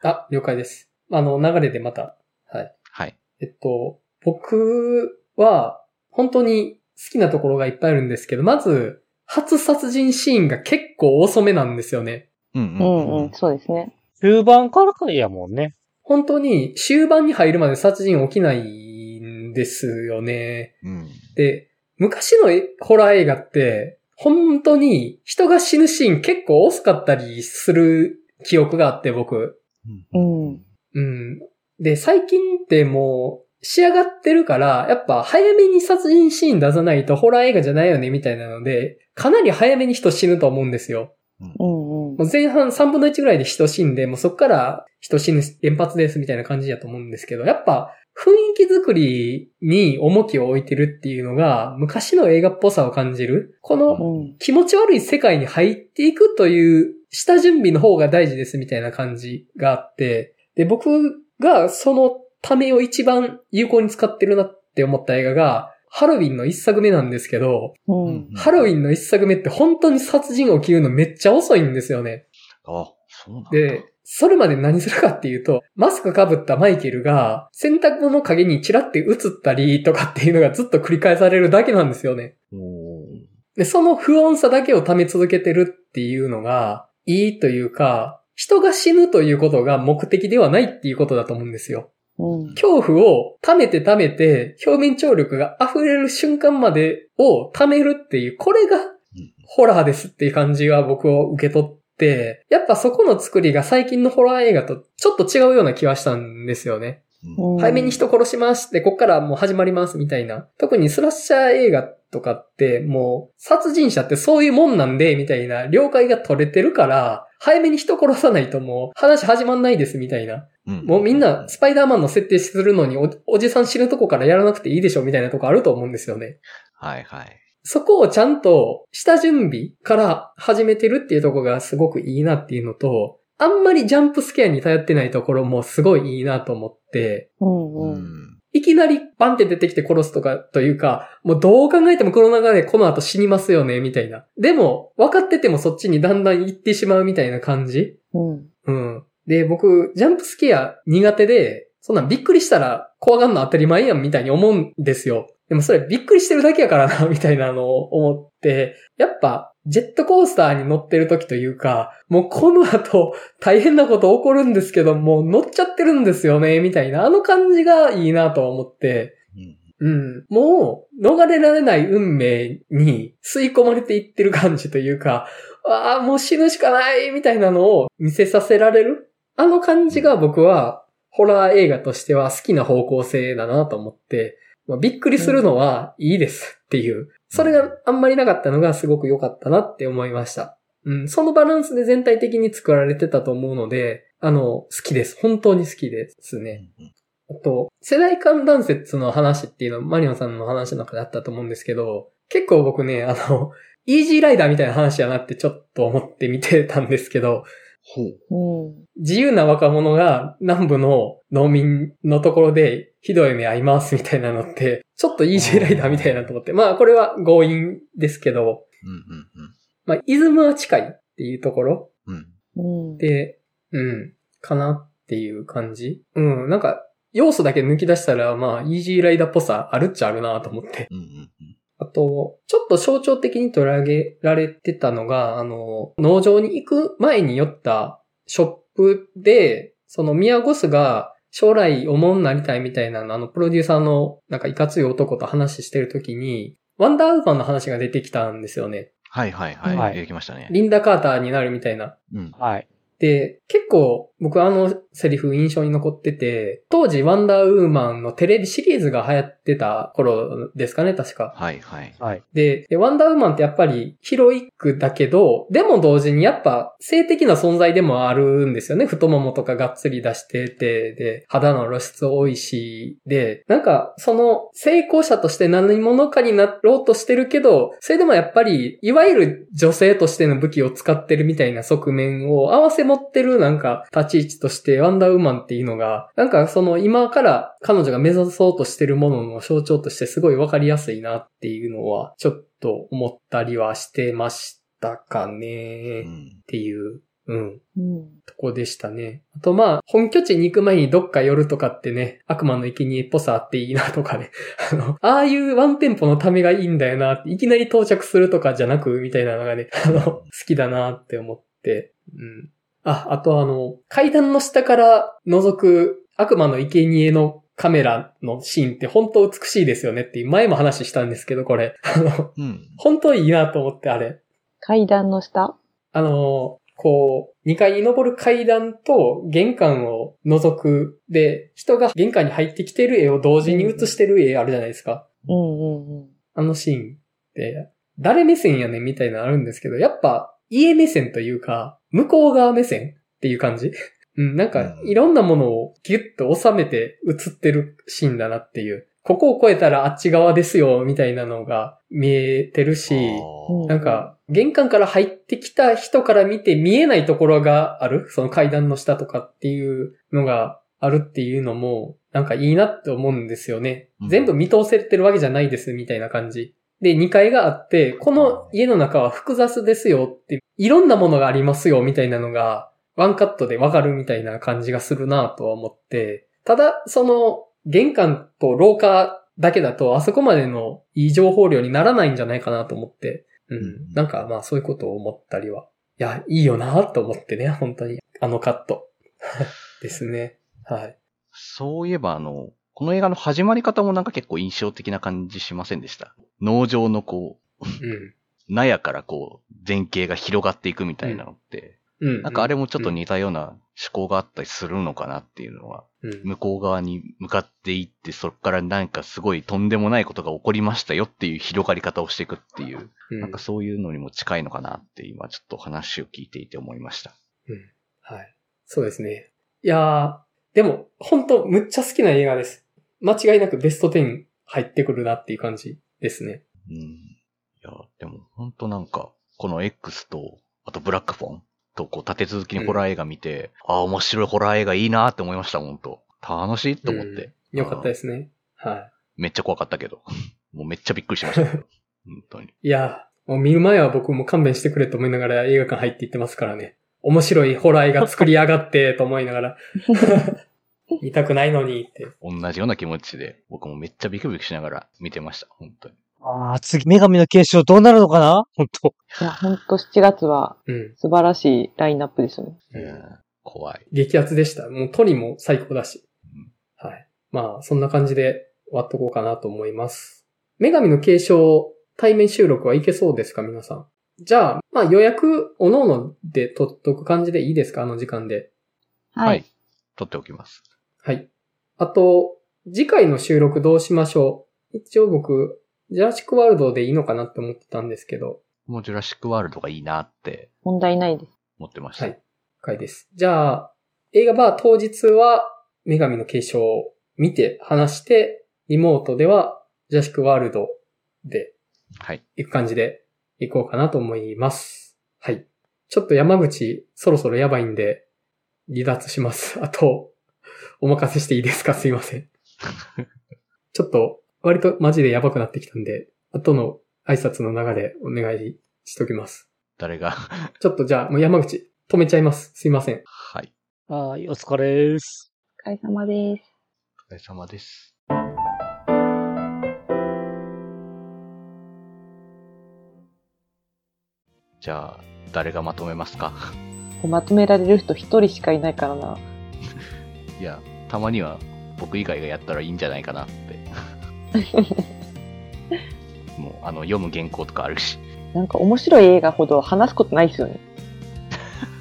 あ、了解です。あの、流れでまた。はい。はい。えっと、僕は、本当に好きなところがいっぱいあるんですけど、まず、初殺人シーンが結構遅めなんですよね。うんううんん、うんん。そうですね。中盤からかやもんね。本当に終盤に入るまで殺人起きないんですよね。うん。で、昔のホラー映画って、本当に人が死ぬシーン結構遅かったりする記憶があって僕。うん。うん。で、最近ってもう仕上がってるから、やっぱ早めに殺人シーン出さないとホラー映画じゃないよねみたいなので、かなり早めに人死ぬと思うんですよ。うんうん。もう前半3分の1ぐらいで人死んで、もうそっから人死ぬ連発ですみたいな感じだと思うんですけど、やっぱ雰囲気作りに重きを置いてるっていうのが、昔の映画っぽさを感じる。このうん。気持ち悪い世界に入っていくという下準備の方が大事ですみたいな感じがあって、で、僕がそのためを一番有効に使ってるなって思った映画が、ハロウィンの一作目なんですけど、うん。ハロウィンの一作目って本当に殺人起きるのめっちゃ遅いんですよね。あ、そうなんだ。で、それまで何するかっていうと、マスク被ったマイケルが洗濯物の影にチラって映ったりとかっていうのがずっと繰り返されるだけなんですよね。で、その不穏さだけを溜め続けてるっていうのがいいというか、人が死ぬということが目的ではないっていうことだと思うんですよ。うん。恐怖を溜めて溜めて、表面張力が溢れる瞬間までを溜めるっていう、これがホラーですっていう感じは僕を受け取って、やっぱそこの作りが最近のホラー映画とちょっと違うような気はしたんですよね。早めに人殺しますって、こっからもう始まりますみたいな。特にスラッシャー映画とかって、もう、殺人者ってそういうもんなんで、みたいな、了解が取れてるから、早めに人殺さないともう、話始まんないですみたいな。うんもうみんな、スパイダーマンの設定するのにお、おじさん死ぬとこからやらなくていいでしょみたいなとこあると思うんですよね。はいはい。そこをちゃんと、下準備から始めてるっていうところがすごくいいなっていうのと、あんまりジャンプスケアに頼ってないところもすごいいいなと思って、うんううん。ん。いきなりバンって出てきて殺すとかというか、もうどう考えてもこの流れでこの後死にますよね、みたいな。でも、分かっててもそっちにだんだん行ってしまうみたいな感じうん。うん。で、僕、ジャンプスケア苦手で、そんなんびっくりしたら怖がんの当たり前やんみたいに思うんですよ。でもそれびっくりしてるだけやからな、みたいなのを思って、やっぱ、ジェットコースターに乗ってる時というか、もうこの後大変なこと起こるんですけど、もう乗っちゃってるんですよね、みたいな、あの感じがいいなとは思って、うん。うん。もう、逃れられない運命に吸い込まれていってる感じというか、ああ、もう死ぬしかないみたいなのを見せさせられるあの感じが僕は、ホラー映画としては好きな方向性だなと思って、まあ、びっくりするのはいいですっていう。それがあんまりなかったのがすごく良かったなって思いました。うん、そのバランスで全体的に作られてたと思うので、あの、好きです。本当に好きですね。あと、世代間断説の話っていうのはマリオンさんの話の中であったと思うんですけど、結構僕ね、あの、イージーライダーみたいな話やなってちょっと思って見てたんですけど、ほう。うん。自由な若者が南部の農民のところでひどい目合いますみたいなのって、ちょっとイージーライダーみたいなと思って。まあこれは強引ですけど、うんうんまあイズムは近いっていうところうん。うん。うん。で、うん、かなっていう感じ。うん、なんか要素だけ抜き出したら、まあイージーライダーっぽさあるっちゃあるなと思って。うんうんあと、ちょっと象徴的に取り上げられてたのが、あの、農場に行く前に寄ったショップで、そのミヤゴスが将来おもんなりたいみたいなの、あの、プロデューサーのなんかいかつい男と話してるときに、ワンダーウーマンの話が出てきたんですよね。はいはいはい。はい出てきましたね。リンダ・カーターになるみたいな。うん。はい。で、結構僕あのセリフ印象に残ってて、当時ワンダーウーマンのテレビシリーズが流行ってた頃ですかね、確か。はいはい。はい。で、でワンダーウーマンってやっぱりヒロイックだけど、でも同時にやっぱ性的な存在でもあるんですよね。太ももとかがっつり出してて、で、肌の露出多いし、で、なんかその成功者として何者かになろうとしてるけど、それでもやっぱり、いわゆる女性としての武器を使ってるみたいな側面を合わせ持ってるなんか立ち位置としてワンダーウーマンっていうのが、なんかその今から彼女が目指そうとしてるものの象徴としてすごいわかりやすいなっていうのは、ちょっと思ったりはしてましたかね。っ。ていう、うん。うん。とこでしたね。あとまあ、本拠地に行く前にどっか寄るとかってね、悪魔の生贄っぽさあっていいなとかね。あの、ああいうワンテンポのためがいいんだよな、いきなり到着するとかじゃなく、みたいなのがね、あの、好きだなって思って。うん。あ、あとあの、階段の下から覗く悪魔の生贄のカメラのシーンって本当美しいですよねっていう前も話したんですけど、これ。あの、うん。本当いいなと思って、あれ。階段の下？あの、こう、2階に登る階段と玄関を覗く。で、人が玄関に入ってきてる絵を同時に映してる絵あるじゃないですか。うんうんうん。あのシーンって、誰目線やねんみたいなのあるんですけど、やっぱ家目線というか、向こう側目線っていう感じ？うん、なんかうんいろんなものをギュッと収めて映ってるシーンだなっていう。ここを越えたらあっち側ですよ、みたいなのが見えてるし、うんなんか、玄関から入ってきた人から見て見えないところがある？その階段の下とかっていうのがあるっていうのも、なんかいいなって思うんですよね。うん全部見通せてるわけじゃないです、みたいな感じ。で、2階があって、この家の中は複雑ですよって、いろんなものがありますよ、みたいなのが、ワンカットでわかるみたいな感じがするなとは思って、ただ、その、玄関と廊下だけだと、あそこまでのいい情報量にならないんじゃないかなと思って、うん。なんか、まあ、そういうことを思ったりは。いや、いいよなと思ってね、本当に。あのカット。ですね。はい。そういえばあの、この映画の始まり方もなんか結構印象的な感じしませんでした？農場のこう、うん。納屋からこう、前景が広がっていくみたいなのって、うん。なんかあれもちょっと似たような思考があったりするのかなっていうのは、うん、向こう側に向かっていって、そこからなんかすごいとんでもないことが起こりましたよっていう広がり方をしていくっていう、うん。なんかそういうのにも近いのかなって今ちょっと話を聞いていて思いました。はい。そうですね。いやー、でも、本当むっちゃ好きな映画です。間違いなくベスト10入ってくるなっていう感じですね。うん。いや、でも本当なんか、この X と、あとブラックフォンとこう立て続きにホラー映画見て、ああ、面白いホラー映画いいなって思いました、本当楽しいと思って。うんよかったですね。はめっちゃ怖かったけど。もうめっちゃびっくりしました。本当に。い。いや、もう見る前は僕も勘弁してくれと思いながら映画館入っていってますからね。面白いホラー映画作りやがってと思いながら。見たくないのにって。同じような気持ちで、僕もめっちゃビクビクしながら見てました。本当に。ああ、次、女神の継承どうなるのかな？本当いや、ほんと7月はうん。素晴らしいラインナップですね。うん怖い。激アツでした。もうトリも最高だし。はい。まあ、そんな感じで終わっとこうかなと思います。女神の継承対面収録はいけそうですか皆さん？じゃあ、まあ予約、おのので取っとく感じでいいですか？あの時間で。はい。撮っておきます。はい。あと、次回の収録どうしましょう一応僕、ジュラシックワールドでいいのかなって思ってたんですけど。もうジュラシックワールドがいいなって問題ないです。思ってました。はい。回です。じゃあ、映画バー当日は、女神の継承を見て話して、リモートでは、ジュラシックワールドではい。行く感じで行こうかなと思います。はい。ちょっと山口、そろそろやばいんで、離脱します。あと、お任せしていいですか？すいません。ちょっと、割とマジでやばくなってきたんで、後の挨拶の流れお願いしときます。誰が？ちょっとじゃあ、もう山口、止めちゃいます。すいません。はい。はい、お疲れです。お疲れ様です。お疲れ様です。じゃあ、誰がまとめますか？まとめられる人一人しかいないからな。いや、たまには僕以外がやったらいいんじゃないかなって。もう、あの、読む原稿とかあるし。なんか面白い映画ほど話すことないですよね。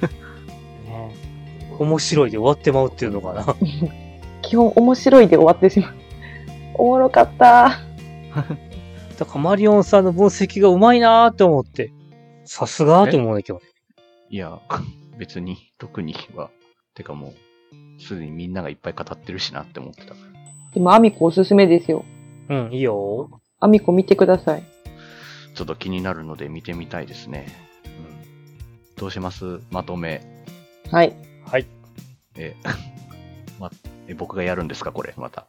ね面白いで終わってまうっていうのかな。基本面白いで終わってしまう。おもろかった。だからマリオンさんの分析がうまいなーって思って。さすがーって思うんだけど。いや、別に、特には。てかもう、すでにみんながいっぱい語ってるしなって思ってた。でもアミコおすすめですよ。うん、いいよアミコ見てください。ちょっと気になるので見てみたいですね。うん、どうします？まとめ。はい。はい。え、ま、え、僕がやるんですか？これ、また。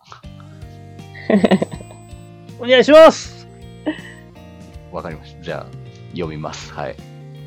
お願いしますわかりました。じゃあ、読みます。はい。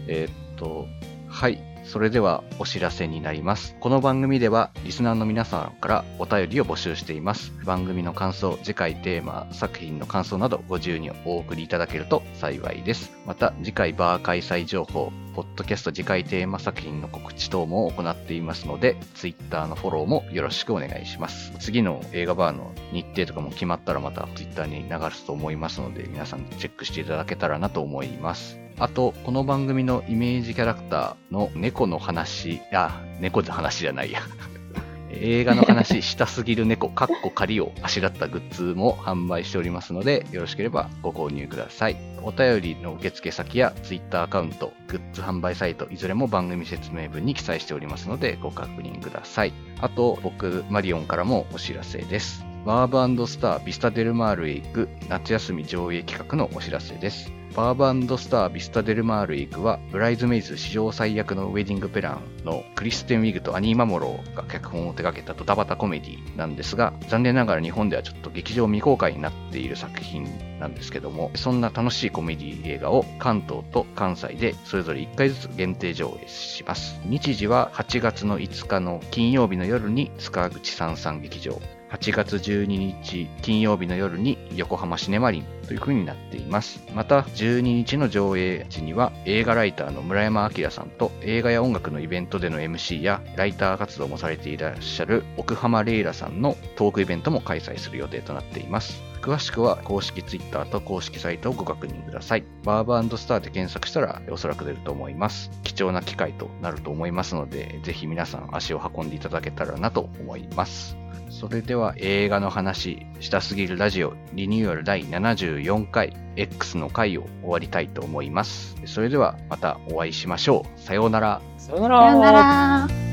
えーっと、はい。それではお知らせになります。この番組ではリスナーの皆さんからお便りを募集しています。番組の感想、次回テーマ、作品の感想などご自由にお送りいただけると幸いです。また次回バー開催情報、ポッドキャスト次回テーマ作品の告知等も行っていますので、Twitter のフォローもよろしくお願いします。次の映画バーの日程とかも決まったらまた Twitter に流すと思いますので、皆さんチェックしていただけたらなと思います。あと、この番組のイメージキャラクターの猫の話、あ、猫の話じゃないや。映画の話したすぎる猫、かっこ仮をあしらったグッズも販売しておりますので、よろしければご購入ください。お便りの受付先や Twitter アカウント、グッズ販売サイト、いずれも番組説明文に記載しておりますので、ご確認ください。あと、僕、マリオンからもお知らせです。バーブスタービスタデルマールへ行く夏休み上映企画のお知らせです。バーブスタービスタデルマールへ行くは、ブライズメイズ史上最悪のウェディングプランのクリステン・ウィグとアニー・マモローが脚本を手掛けたドタバタコメディなんですが、残念ながら日本ではちょっと劇場未公開になっている作品なんですけども、そんな楽しいコメディ映画を関東と関西でそれぞれ1回ずつ限定上映します。日時は8月の5日の金曜日の夜に塚口三三劇場、8月12日金曜日の夜に横浜シネマリンという風になっています。また12日の上映時には映画ライターの村山明さんと映画や音楽のイベントでの MC やライター活動もされていらっしゃる奥浜レイラさんのトークイベントも開催する予定となっています。詳しくは公式 Twitter と公式サイトをご確認ください。バーブスターで検索したらおそらく出ると思います。貴重な機会となると思いますので、ぜひ皆さん足を運んでいただけたらなと思います。それでは映画の話、したすぎるラジオリニューアル第74回 X の回を終わりたいと思います。それではまたお会いしましょう。さようなら。さよならさよなら。